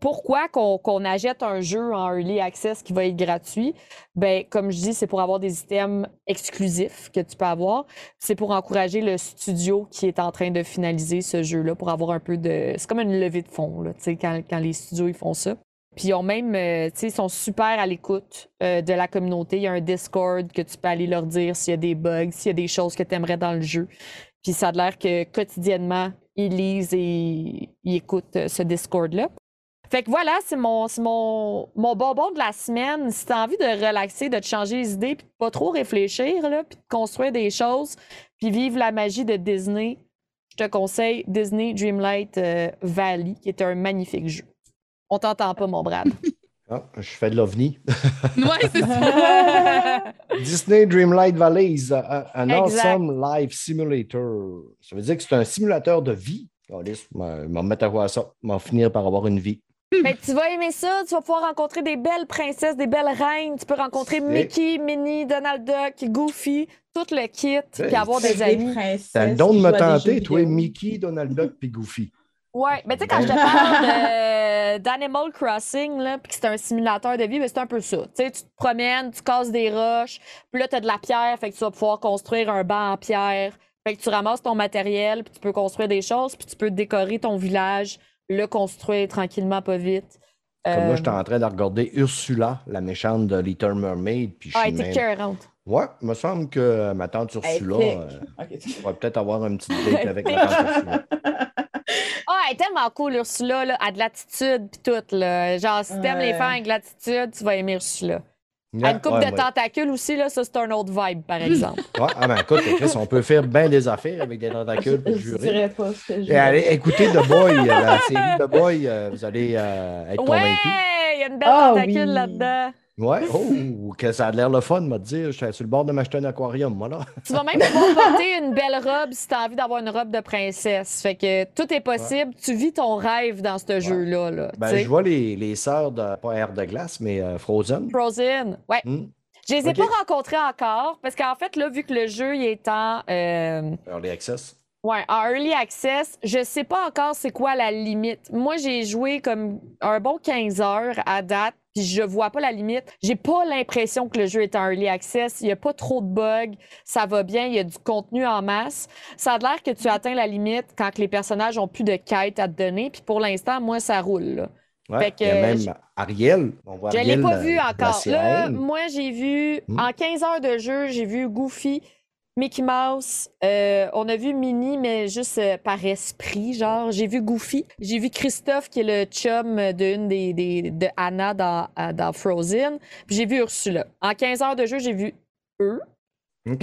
Pourquoi qu'on qu'on achète un jeu en early access qui va être gratuit? Ben, comme je dis, c'est pour avoir des items exclusifs que tu peux avoir. C'est pour encourager le studio qui est en train de finaliser ce jeu-là, pour avoir un peu de. C'est comme une levée de fonds, là, quand, quand les studios ils font ça. Puis ils ont même, euh, ils sont super à l'écoute euh, de la communauté. Il y a un Discord que tu peux aller leur dire s'il y a des bugs, s'il y a des choses que tu aimerais dans le jeu. Puis ça a l'air que quotidiennement, ils lisent et ils écoutent euh, ce Discord-là. Fait que voilà, c'est mon, c'est mon, mon bonbon de la semaine. Si tu as envie de relaxer, de te changer les idées, puis de pas trop réfléchir, là, puis de construire des choses, puis vivre la magie de Disney, je te conseille Disney Dreamlight euh, Valley, qui est un magnifique jeu. On t'entend pas, mon Brad. <laughs> Ah, je fais de l'OVNI. <laughs> Ouais, c'est ça. <laughs> Disney Dreamlight Valleys, a- a- un Exact. awesome life simulator. Ça veut dire que c'est un simulateur de vie. Je vais me mettre à voir ça. Je vais finir par avoir une vie. Mais tu vas aimer ça, tu vas pouvoir rencontrer des belles princesses, des belles reines, tu peux rencontrer Mickey, Minnie, Donald Duck, Goofy, tout le kit, Hey, puis avoir des amis. T'as le don de me tenter, toi. Mickey, Donald Duck puis Goofy. Ouais, mais tu sais, quand je te parle de- <laughs> d'Animal Crossing, là, puis que c'est un simulateur de vie, ben, c'est un peu ça. Tu sais, tu te promènes, tu casses des roches, puis là, tu as de la pierre, fait que tu vas pouvoir construire un banc en pierre. Fait que tu ramasses ton matériel, puis tu peux construire des choses, puis tu peux décorer ton village, le construire tranquillement, pas vite. Comme Euh, là, j'étais en train de regarder Ursula, la méchante de Little Mermaid. Puis je Ah, elle était même- cœurante. Ouais, il me semble que euh, ma tante Ursula, euh, Ok. on va peut-être avoir un petit date avec ma tante Ursula. Ah, elle est tellement cool, Ursula, là. A de l'attitude, puis tout, là. Genre, si t'aimes les Ouais. femmes avec de l'attitude, tu vas aimer Ursula. À une coupe Ouais, de ouais. tentacules aussi, là, ça, c'est un autre vibe, par exemple. Ouais, ah ben écoute, Chris, on peut faire bien des affaires avec des tentacules pour Je jurer. dirais pas ce que je Et allez, écoutez The Boy, euh, la série The Boy, euh, vous allez euh, être ouais, convaincus. il y a une belle Ah tentacule oui. là-dedans. Ouais, <laughs> oh, que ça a l'air le fun, m'a dire. Je suis sur le bord de m'acheter un aquarium, moi, là. Tu vas même pouvoir <laughs> porter une belle robe si tu as envie d'avoir une robe de princesse. Fait que tout est possible. Tu vis ton rêve dans ce jeu-là. Là, Ben, je vois les, les sœurs de, pas Air de glace, mais euh, Frozen. Frozen. Ouais. Hmm. Je les ai pas rencontrés encore parce qu'en fait, là, vu que le jeu il est en, euh, Early Access. ouais, en early access, je sais pas encore c'est quoi la limite. Moi, j'ai joué comme un bon 15 heures à date, puis je vois pas la limite. J'ai pas l'impression que le jeu est en early access. Il y a pas trop de bugs. Ça va bien. Il y a du contenu en masse. Ça a l'air que tu atteins la limite quand que les personnages ont plus de quêtes à te donner. Puis pour l'instant, moi, ça roule. là. Ouais, Fait que, il y a même je- Ariel. On voit Je ne l'ai pas vu encore. Là, moi, j'ai vu, Hmm. en 15 heures de jeu, j'ai vu Goofy, Mickey Mouse. euh, on a vu Minnie, mais juste euh, par esprit, genre. J'ai vu Goofy. J'ai vu Christophe, qui est le chum d'une des, des- de Anna dans, à- dans Frozen. Puis j'ai vu Ursula. En 15 heures de jeu, j'ai vu eux.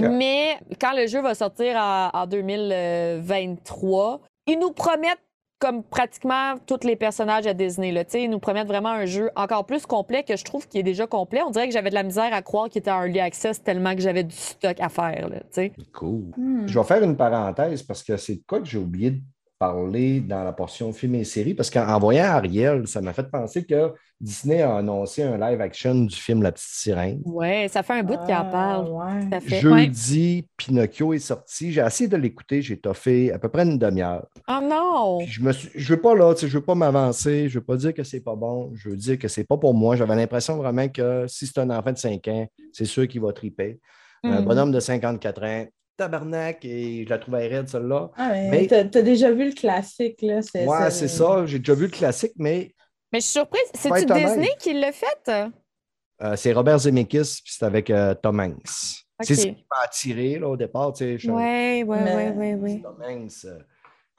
Mais quand le jeu va sortir en, en 2023, ils nous promettent comme pratiquement tous les personnages à Disney. Là, Tu sais, ils nous promettent vraiment un jeu encore plus complet que je trouve qu'il est déjà complet. On dirait que j'avais de la misère à croire qu'il était en early access tellement que j'avais du stock à faire. Là, tu sais. Cool. Hmm. Je vais faire une parenthèse parce que c'est quoi que j'ai oublié de parler dans la portion film et série. Parce qu'en en voyant Ariel, ça m'a fait penser que Disney a annoncé un live action du film La Petite Sirène. ouais, ça fait un bout qu'il en Ah, parle. ouais. Fait. Jeudi, Pinocchio est sorti. J'ai essayé de l'écouter. J'ai toffé à peu près une demi-heure. Oh non! Puis je je veux pas là, tu sais, je veux pas m'avancer, je veux pas dire que c'est pas bon, je veux dire que c'est pas pour moi. J'avais l'impression vraiment que si c'est un enfant de 5 ans, c'est sûr qu'il va triper. Un Mhm. bonhomme de 54 ans, tabarnak, et je la trouvais raide, celle-là. Ah, mais Mais- t'as t'as déjà vu le classique, là. c'est- Ouais, c'est ça. J'ai déjà vu le classique, mais Mais je suis surprise. C'est-tu. Disney qui l'a fait? euh, c'est Robert Zemeckis, puis c'est avec euh, Tom Hanks. C'est Ok. ce qui m'a attiré là, au départ. Tu sais, je- Ouais, ouais, Mais- ouais, ouais, ouais. Tom Hanks, euh,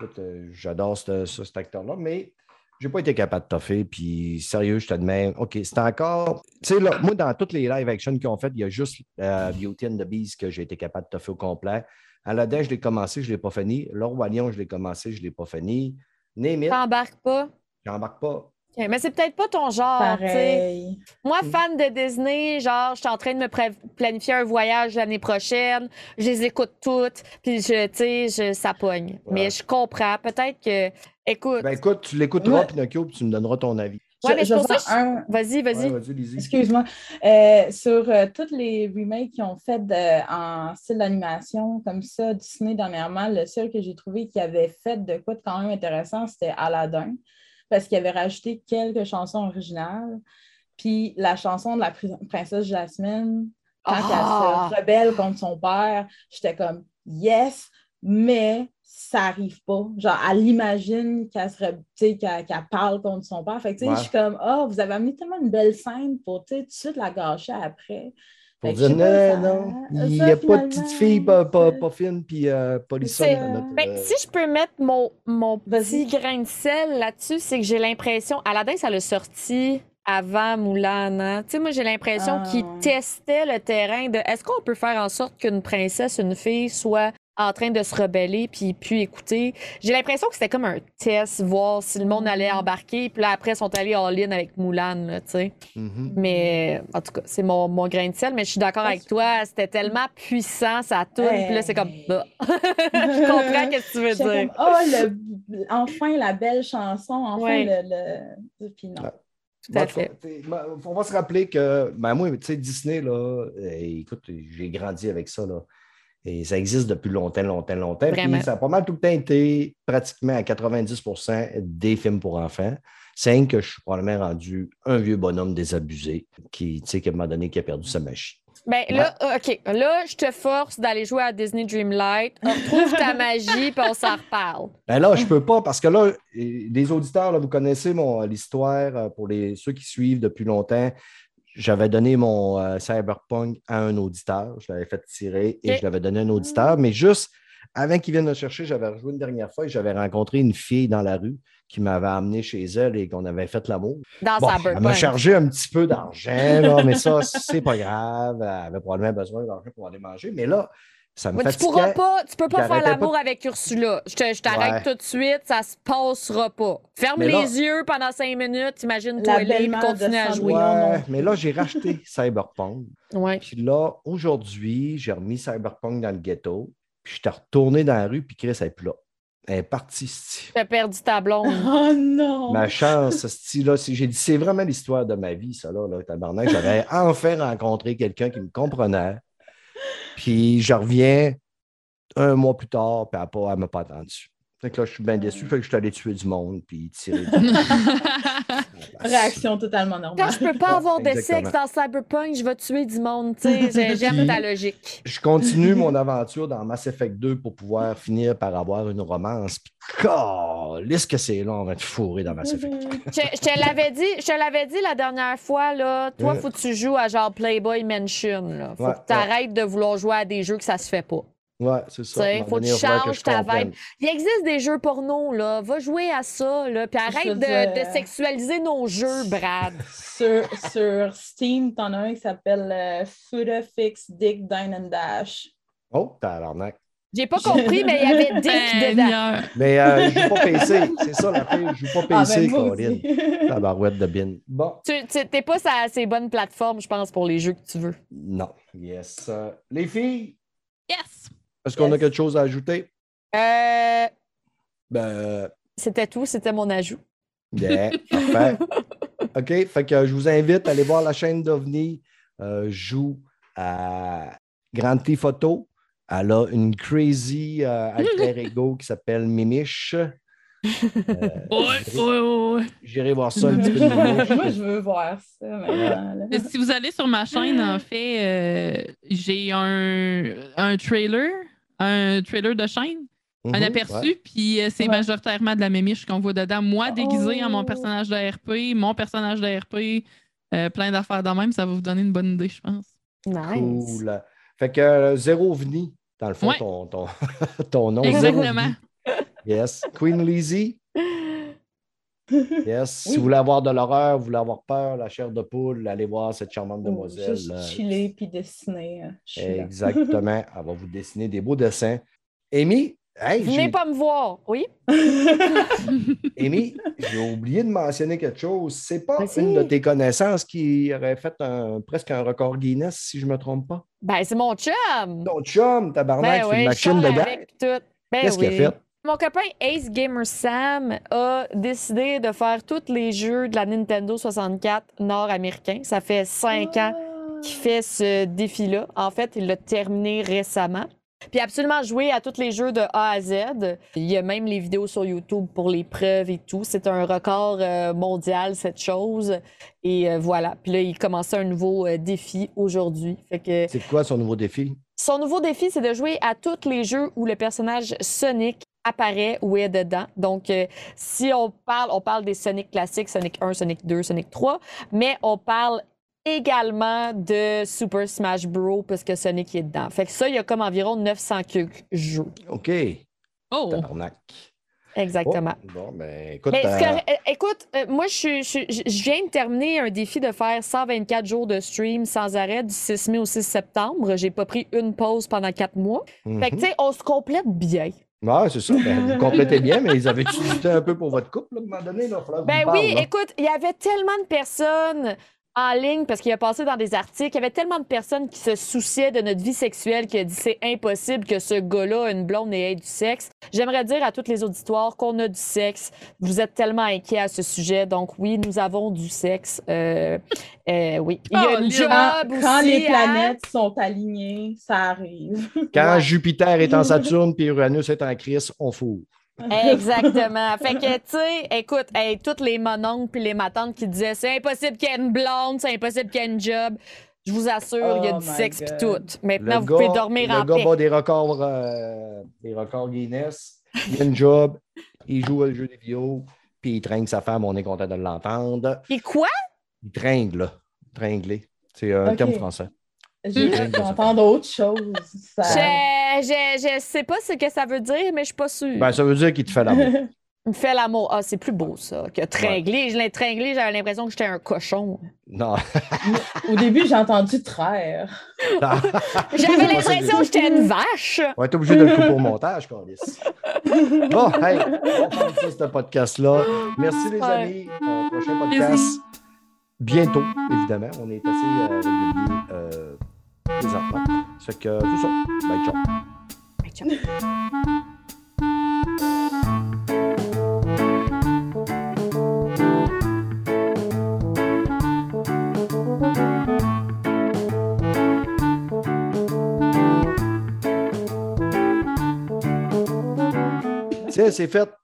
écoute, euh, j'adore ce- ce- cet acteur-là, mais j'ai pas été capable de toffer. Puis sérieux, je te demande, OK, c'est encore. Tu sais, là, moi, dans toutes les live action qu'ils ont fait, il y a juste euh, Beauty and the Beast que j'ai été capable de toffer au complet. Aladdin, je l'ai commencé, je ne l'ai pas fini. Le Roi Lion, je l'ai commencé, je ne l'ai pas fini. Name it, T'embarques pas? j'embarque pas. Mais c'est peut-être pas ton genre, tu sais. Pareil. Moi, Mm. fan de Disney, genre, je suis en train de me planifier un voyage l'année prochaine. Je les écoute toutes, puis je, tu sais, je- ça pogne. Mais je comprends. Peut-être que, écoute, Ben écoute, tu l'écouteras, Ouais. Pinocchio, puis tu me donneras ton avis. Ouais, mais je c'est vais pour ça un, vas-y, vas-y. Ouais. Excuse-moi. Euh, sur euh, tous les remakes qu'ils ont fait de- en style d'animation, comme ça, Disney dernièrement, le seul que j'ai trouvé qui avait fait de quoi de quand même intéressant, c'était Aladdin, parce qu'il avait rajouté quelques chansons originales. Puis la chanson de la pri- princesse Jasmine, quand Ah! elle se rebelle contre son père, j'étais comme yes, mais ça arrive pas. Genre, elle imagine qu'elle se re- tu sais, qu'elle qu'elle parle contre son père. Fait que, tu sais, Ouais. je suis comme, oh, vous avez amené tellement une belle scène pour, tu sais, tout de suite la gâcher après. Pour dire non, ça- non, il n'y a pas de petite fille pas, pas, fine puis euh, dans notre, Ben, euh, si je peux mettre mon, mon petit grain de sel là-dessus, c'est que j'ai l'impression. Aladdin, ça l'a sorti avant Moulin. hein. Tu sais, moi, j'ai l'impression Ah, qu'il ouais. testait le terrain de est-ce qu'on peut faire en sorte qu'une princesse, une fille, soit en train de se rebeller puis puis écouter. J'ai l'impression que c'était comme un test, voir si le monde allait Mm. embarquer. Puis là, après, ils sont allés all-in avec Moulin, tu sais. mhm. Mais en tout cas, c'est mon, mon grain de sel. Mais je suis d'accord Ah, avec toi. C'était tellement puissant, ça tourne. Puis là, c'est comme. Bah. <laughs> je comprends ce que tu veux dire. comme, oh, le- enfin la belle chanson, enfin Ouais. le, le... Puis non. Ouais. Tout à Moi, fait. t'sais, moi, On va se rappeler que, ben moi, tu sais, Disney, là, euh, écoute, j'ai grandi avec ça, là. Et ça existe depuis longtemps, longtemps, longtemps. Puis ça a pas mal tout le temps été pratiquement à 90% des films pour enfants. C'est que je suis probablement rendu un vieux bonhomme désabusé qui, tu sais, qu'à un moment donné, qui a perdu sa machine. Ben là, euh, OK. Là, je te force d'aller jouer à Disney Dreamlight. Retrouve ta <laughs> magie, puis on s'en reparle. Ben là, je peux pas parce que là, eh, les auditeurs, là, vous connaissez mon l'histoire euh, pour les, ceux qui suivent depuis longtemps. J'avais donné mon euh, Cyberpunk à un auditeur. Je l'avais fait tirer et je l'avais donné à un auditeur, mais juste avant qu'ils viennent me chercher, j'avais rejoué une dernière fois et j'avais rencontré une fille dans la rue qui m'avait amené chez elle et qu'on avait fait l'amour. Dans Bon, elle Cyberpunk. m'a chargé un petit peu d'argent, mais ça, c'est pas grave. Elle avait probablement besoin d'argent pour aller manger. Mais là, ça me Mais tu pourras pas, tu peux pas faire l'amour pas avec Ursula. Je te- je t'arrête Ouais. tout de suite, ça se passera pas. Ferme les là- yeux pendant cinq minutes, imagine La toi libre, belle-mère de continue à jouer. Ouais, mais là, j'ai racheté <laughs> Cyberpunk. Ouais. Puis là, aujourd'hui, j'ai remis Cyberpunk dans le ghetto. Puis j'étais retourné dans la rue, puis Chris, elle est plus là. Elle est partie. Tu as perdu ta blonde. <laughs> Oh non! Ma chance, là, c'est- j'ai dit, c'est vraiment l'histoire de ma vie, ça, là, là tabarnak. J'avais <laughs> enfin rencontré quelqu'un qui me comprenait. Puis je reviens un mois plus tard, puis elle m'a pas attendu. Fait que là, je suis bien déçu. Fait que je suis allé tuer du monde, puis tirer. <laughs> du- <laughs> Réaction totalement normale. Quand je peux pas avoir de sexe dans Cyberpunk, je vais tuer du monde. tu sais. J'ai- <laughs> J'aime ta logique. Je continue mon aventure dans Mass Effect 2 pour pouvoir finir par avoir une romance. Puis, calisse que c'est long, on va te fourrer dans Mass Effect. Je, je te l'avais dit, je te l'avais dit la dernière fois, là. Toi, faut que tu joues à genre Playboy Mansion. Là. Faut Ouais, que tu arrêtes de vouloir jouer à des jeux que ça se fait pas. Ouais, c'est ça. À moment faut que tu il changes ta vibe. Il existe des jeux porno, là. Va jouer à ça, là. Puis arrête de, dire- de sexualiser nos jeux, Brad. <laughs> Sur, sur Steam, t'en as un qui s'appelle euh, Fuda Fix Dick Dine and Dash. Oh, tabarnak. J'ai pas compris, mais il y avait Dick <laughs> dedans. Seigneur. Mais euh, je joue pas PC. C'est ça la pire. Je joue pas Ah, PC, ben, moi Colin. aussi. <laughs> Tabarouette de bin. Bon. Tu tu- t'es pas sur assez bonne plateforme, je pense, pour les jeux que tu veux. Non. Yes. Euh, les filles, Yes! Est-ce qu'on a quelque chose à ajouter? Euh, Ben, c'était tout, c'était mon ajout. yeah, parfait. <laughs> OK. Fait que je vous invite à aller voir la chaîne d'OVNI. Euh, joue à Grand T Photo. Elle a une crazy euh, alter ego qui s'appelle Mimiche. Euh, Ouais, ouais, ouais. J'irai voir ça un petit peu. <laughs> Moi, je veux voir ça maintenant. Si vous allez sur ma chaîne, en fait, euh, j'ai un, un trailer, un trailer de chaîne, un Mhm, aperçu, ouais. puis euh, c'est Ouais. majoritairement de la mémiche qu'on voit dedans. Moi, déguisé en mon Oh. personnage de RP, mon personnage de RP, euh, plein d'affaires de même, ça va vous donner une bonne idée, je pense. Nice. Cool. Fait que euh, Zéro Vni, dans le fond, Ouais. ton, ton, <laughs> ton nom. Exactement. Yes. Queen Lizzie? <laughs> Yes. Si Oui. vous voulez avoir de l'horreur, vous voulez avoir peur, la chair de poule, allez voir cette charmante Ou demoiselle. Juste là. chiller puis dessiner. euh, là. Exactement. <laughs> Elle va vous dessiner des beaux dessins. Amy, hey, Venez pas me voir, oui? <laughs> Amy, j'ai oublié de mentionner quelque chose. C'est pas une de tes connaissances qui aurait fait un, presque un record Guinness, si je ne me trompe pas? Ben, c'est mon chum. Ton chum, tabarnak, Ben c'est oui, machine de. Ben Qu'est-ce qu'il a fait? Mon copain Ace Gamer Sam a décidé de faire tous les jeux de la Nintendo 64 nord-américain. Ça fait cinq ans qu'il fait ce défi-là. En fait, il l'a terminé récemment. Puis absolument joué à tous les jeux de A à Z. Il y a même les vidéos sur YouTube pour les preuves et tout. C'est un record euh, mondial, cette chose. Et euh, voilà. Puis là, il commençait un nouveau euh, défi aujourd'hui. Que C'est quoi son nouveau défi? son nouveau défi, c'est de jouer à tous les jeux où le personnage Sonic apparaît ou est dedans. Donc, euh, si on parle, on parle des Sonic classiques, Sonic 1, Sonic 2, Sonic 3, mais on parle également de Super Smash Bros. parce que Sonic est dedans. Fait que ça, il y a comme environ 900 quelques jeux. OK. Oh! Tabarnak. Exactement. Oh, bon, ben, écoute. Mais euh, que- écoute, euh, moi, je, suis- je, viens de terminer un défi de faire 124 jours de stream sans arrêt du 6 mai au 6 septembre. J'ai pas pris une pause pendant quatre mois. Fait que, tu sais, on se complète bien. Ouais, c'est ça. Ben, vous <laughs> complétez bien, mais ils avaient utilisé un peu pour votre couple, là, à un moment donné. Là, Ben oui, là. écoute, il y avait tellement de personnes en ligne, parce qu'il a passé dans des articles, il y avait tellement de personnes qui se souciaient de notre vie sexuelle qu'il a dit c'est impossible que ce gars-là une blonde et ait du sexe. J'aimerais dire à tous les auditoires qu'on a du sexe. Vous êtes tellement inquiets à ce sujet. Donc oui, nous avons du sexe. Euh, euh, oui. Il y a Oh, une job Quand, aussi. quand les planètes sont alignées, ça arrive. Quand Ouais. Jupiter est en Saturne puis Uranus est en Chris, on fout. Exactement. fait que, tu sais, écoute, hey, toutes les mononcles puis les matantes qui disaient c'est impossible qu'il y ait une blonde, c'est impossible qu'il y ait une job. Je vous assure, il y a Oh du my sexe puis God. tout. Maintenant, Le vous gars- pouvez dormir le en gars paix. bat des records, euh, des records Guinness. Il a une job, il joue au jeu des vidéos, puis il tringle sa femme, on est content de l'entendre. Et quoi? Il tringle, là. Tringler. C'est un Ok. terme français. J'ai entendre autre chose. Ça... Je- je, je sais pas ce que ça veut dire, mais je suis pas sûre. Ben, ça veut dire qu'il te fait l'amour. <laughs> Il me fait l'amour. Ah, c'est plus beau, ça, que tringler. Je l'ai tringlé, j'avais l'impression que j'étais un cochon. non. Au début, j'ai entendu traire. <laughs> J'avais l'impression que j'étais une vache. On va être obligé de le couper au montage, Carlis. Bon, hey, on ce podcast-là. Merci, les Ouais. amis. Euh, prochain podcast. Bientôt, évidemment. On est assez euh, réguliers euh, fait que, euh, c'est ça. Bye, ciao. Tiens, c'est fait.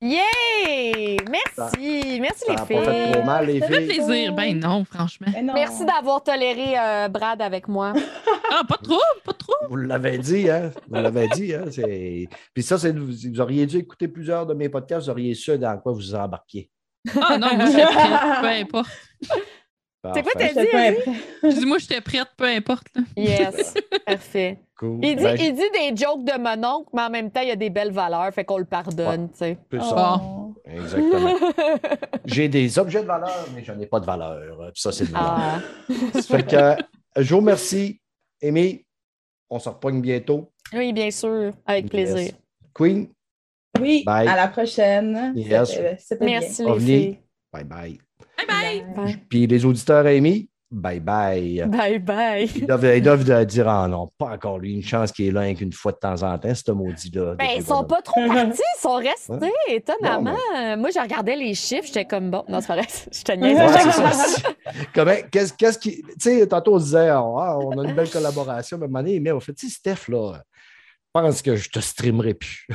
Yay! Merci! Merci, Ça les pas fait filles. trop mal, les Ça fait filles. plaisir. Ben non, franchement. Non. Merci d'avoir toléré euh, Brad avec moi. <laughs> Ah, pas trop, pas trop. Vous l'avez dit, hein? Vous l'avez dit, hein? C'est- <laughs> Puis ça, c'est... vous vous auriez dû écouter plusieurs de mes podcasts, vous auriez su dans quoi vous embarquiez. Ah non, moi <laughs> peu importe. C'est quoi t'as dit, Je dis, moi j'étais prête, peu importe. là. Yes, <laughs> parfait. Cool. Il dit, Ben, il dit des jokes de mon oncle, mais en même temps, il y a des belles valeurs, fait qu'on le pardonne, tu sais. ça. Oh. <laughs> Exactement. J'ai des objets de valeur, mais je n'ai pas de valeur. Puis ça, c'est de valeur. Ah. Fait que, je vous remercie. Amy, on se repogne bientôt. Oui, bien sûr, avec plaisir. Yes. Queen, Oui, Bye. à la prochaine. Yes. C'était- C'était bien. Merci, les filles. bye bye. Bye bye! Bye. Puis les auditeurs Amy, bye bye. Bye bye. Ils doivent, ils doivent de dire Ah non, pas encore lui, une chance qu'il est là qu'une fois de temps en temps, ce maudit-là. Ben, ils sont pas trop <laughs> partis, ils sont restés, étonnamment. Non, Moi, je regardais les chiffres, j'étais comme bon. Non, c'est pas vrai, <laughs> je te <laughs> niaise. Qu'est-ce, qu'est-ce qui. Tu sais, tantôt, on disait, ah, on a une belle collaboration, mais à un moment donné, mais on fait, tu sais, Steph, là, je pense que je te streamerai plus.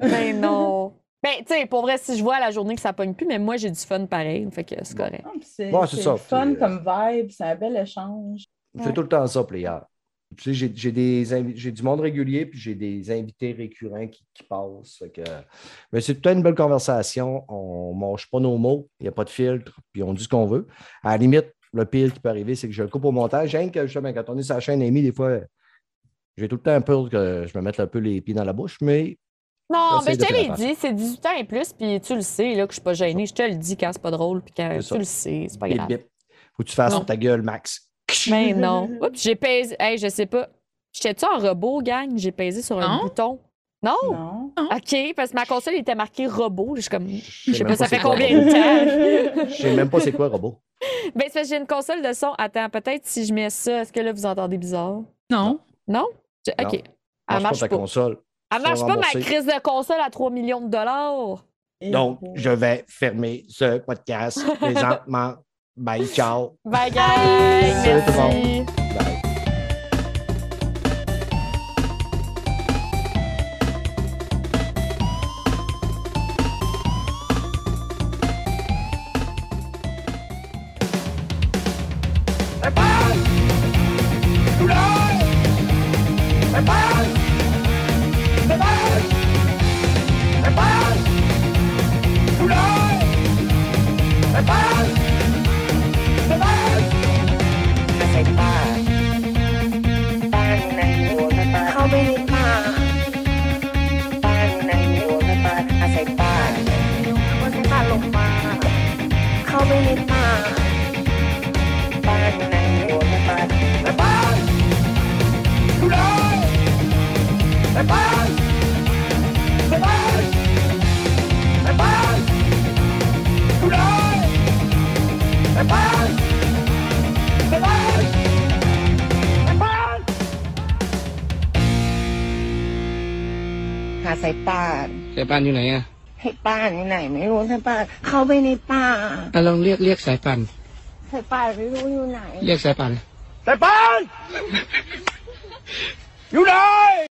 Ben non. Ben, tu sais, pour vrai, si je vois à la journée que ça pogne plus, mais moi, j'ai du fun pareil, fait que c'est Bon. correct. Ah, C'est Ouais, c'est ça. fun euh, comme vibe, c'est un bel échange. C'est Ouais. tout le temps ça, player. Tu sais, j'ai, j'ai des invi- j'ai du monde régulier, puis j'ai des invités récurrents qui, qui passent. Fait que, mais c'est tout le temps une belle conversation. On ne mange pas nos mots, il n'y a pas de filtre, puis on dit ce qu'on veut. À la limite, le pire qui peut arriver, c'est que je le coupe au montage. Rien que justement, quand on est sur la chaîne Amy, des fois, j'ai tout le temps peur que je me mette un peu les pieds dans la bouche, mais Non, mais je de te l'ai dit, c'est 18 ans et plus, puis tu le sais, là, que je suis pas gênée. Je te le dis quand c'est pas drôle, puis quand tu le sais, c'est pas bip, grave. bip. faut que tu fasses Non. sur ta gueule, Max. Mais non. Oups, j'ai pesé. Hey, je sais pas. J'étais-tu en robot, gang? J'ai pesé sur un Non. bouton. Non? Non. OK, parce que ma console était marquée robot. Je suis comme. Je Je sais pas, ça fait combien de temps? Je sais même pas c'est quoi, robot. ben, c'est parce que j'ai une console de son. Attends, peut-être si je mets ça, est-ce que là, vous entendez bizarre? Non. Non? Je- Non. OK. Elle Marche marche ta pas. console. Elle marche pas, ma crise de console à 3 millions de dollars. Et Donc, bon. je vais fermer ce podcast <laughs> présentement. Bye, ciao. Bye, guys! Salut tout le monde. ป่านอยู่ไหนอะให้ป้านอยู่ไหนไม่รู้สายป่านเข้าไปในป่าอะลองเรียกเรียกสายป่านสายป่านไม่รู้อยู่ไหน เรียกสายป่าน C'est pas! You know!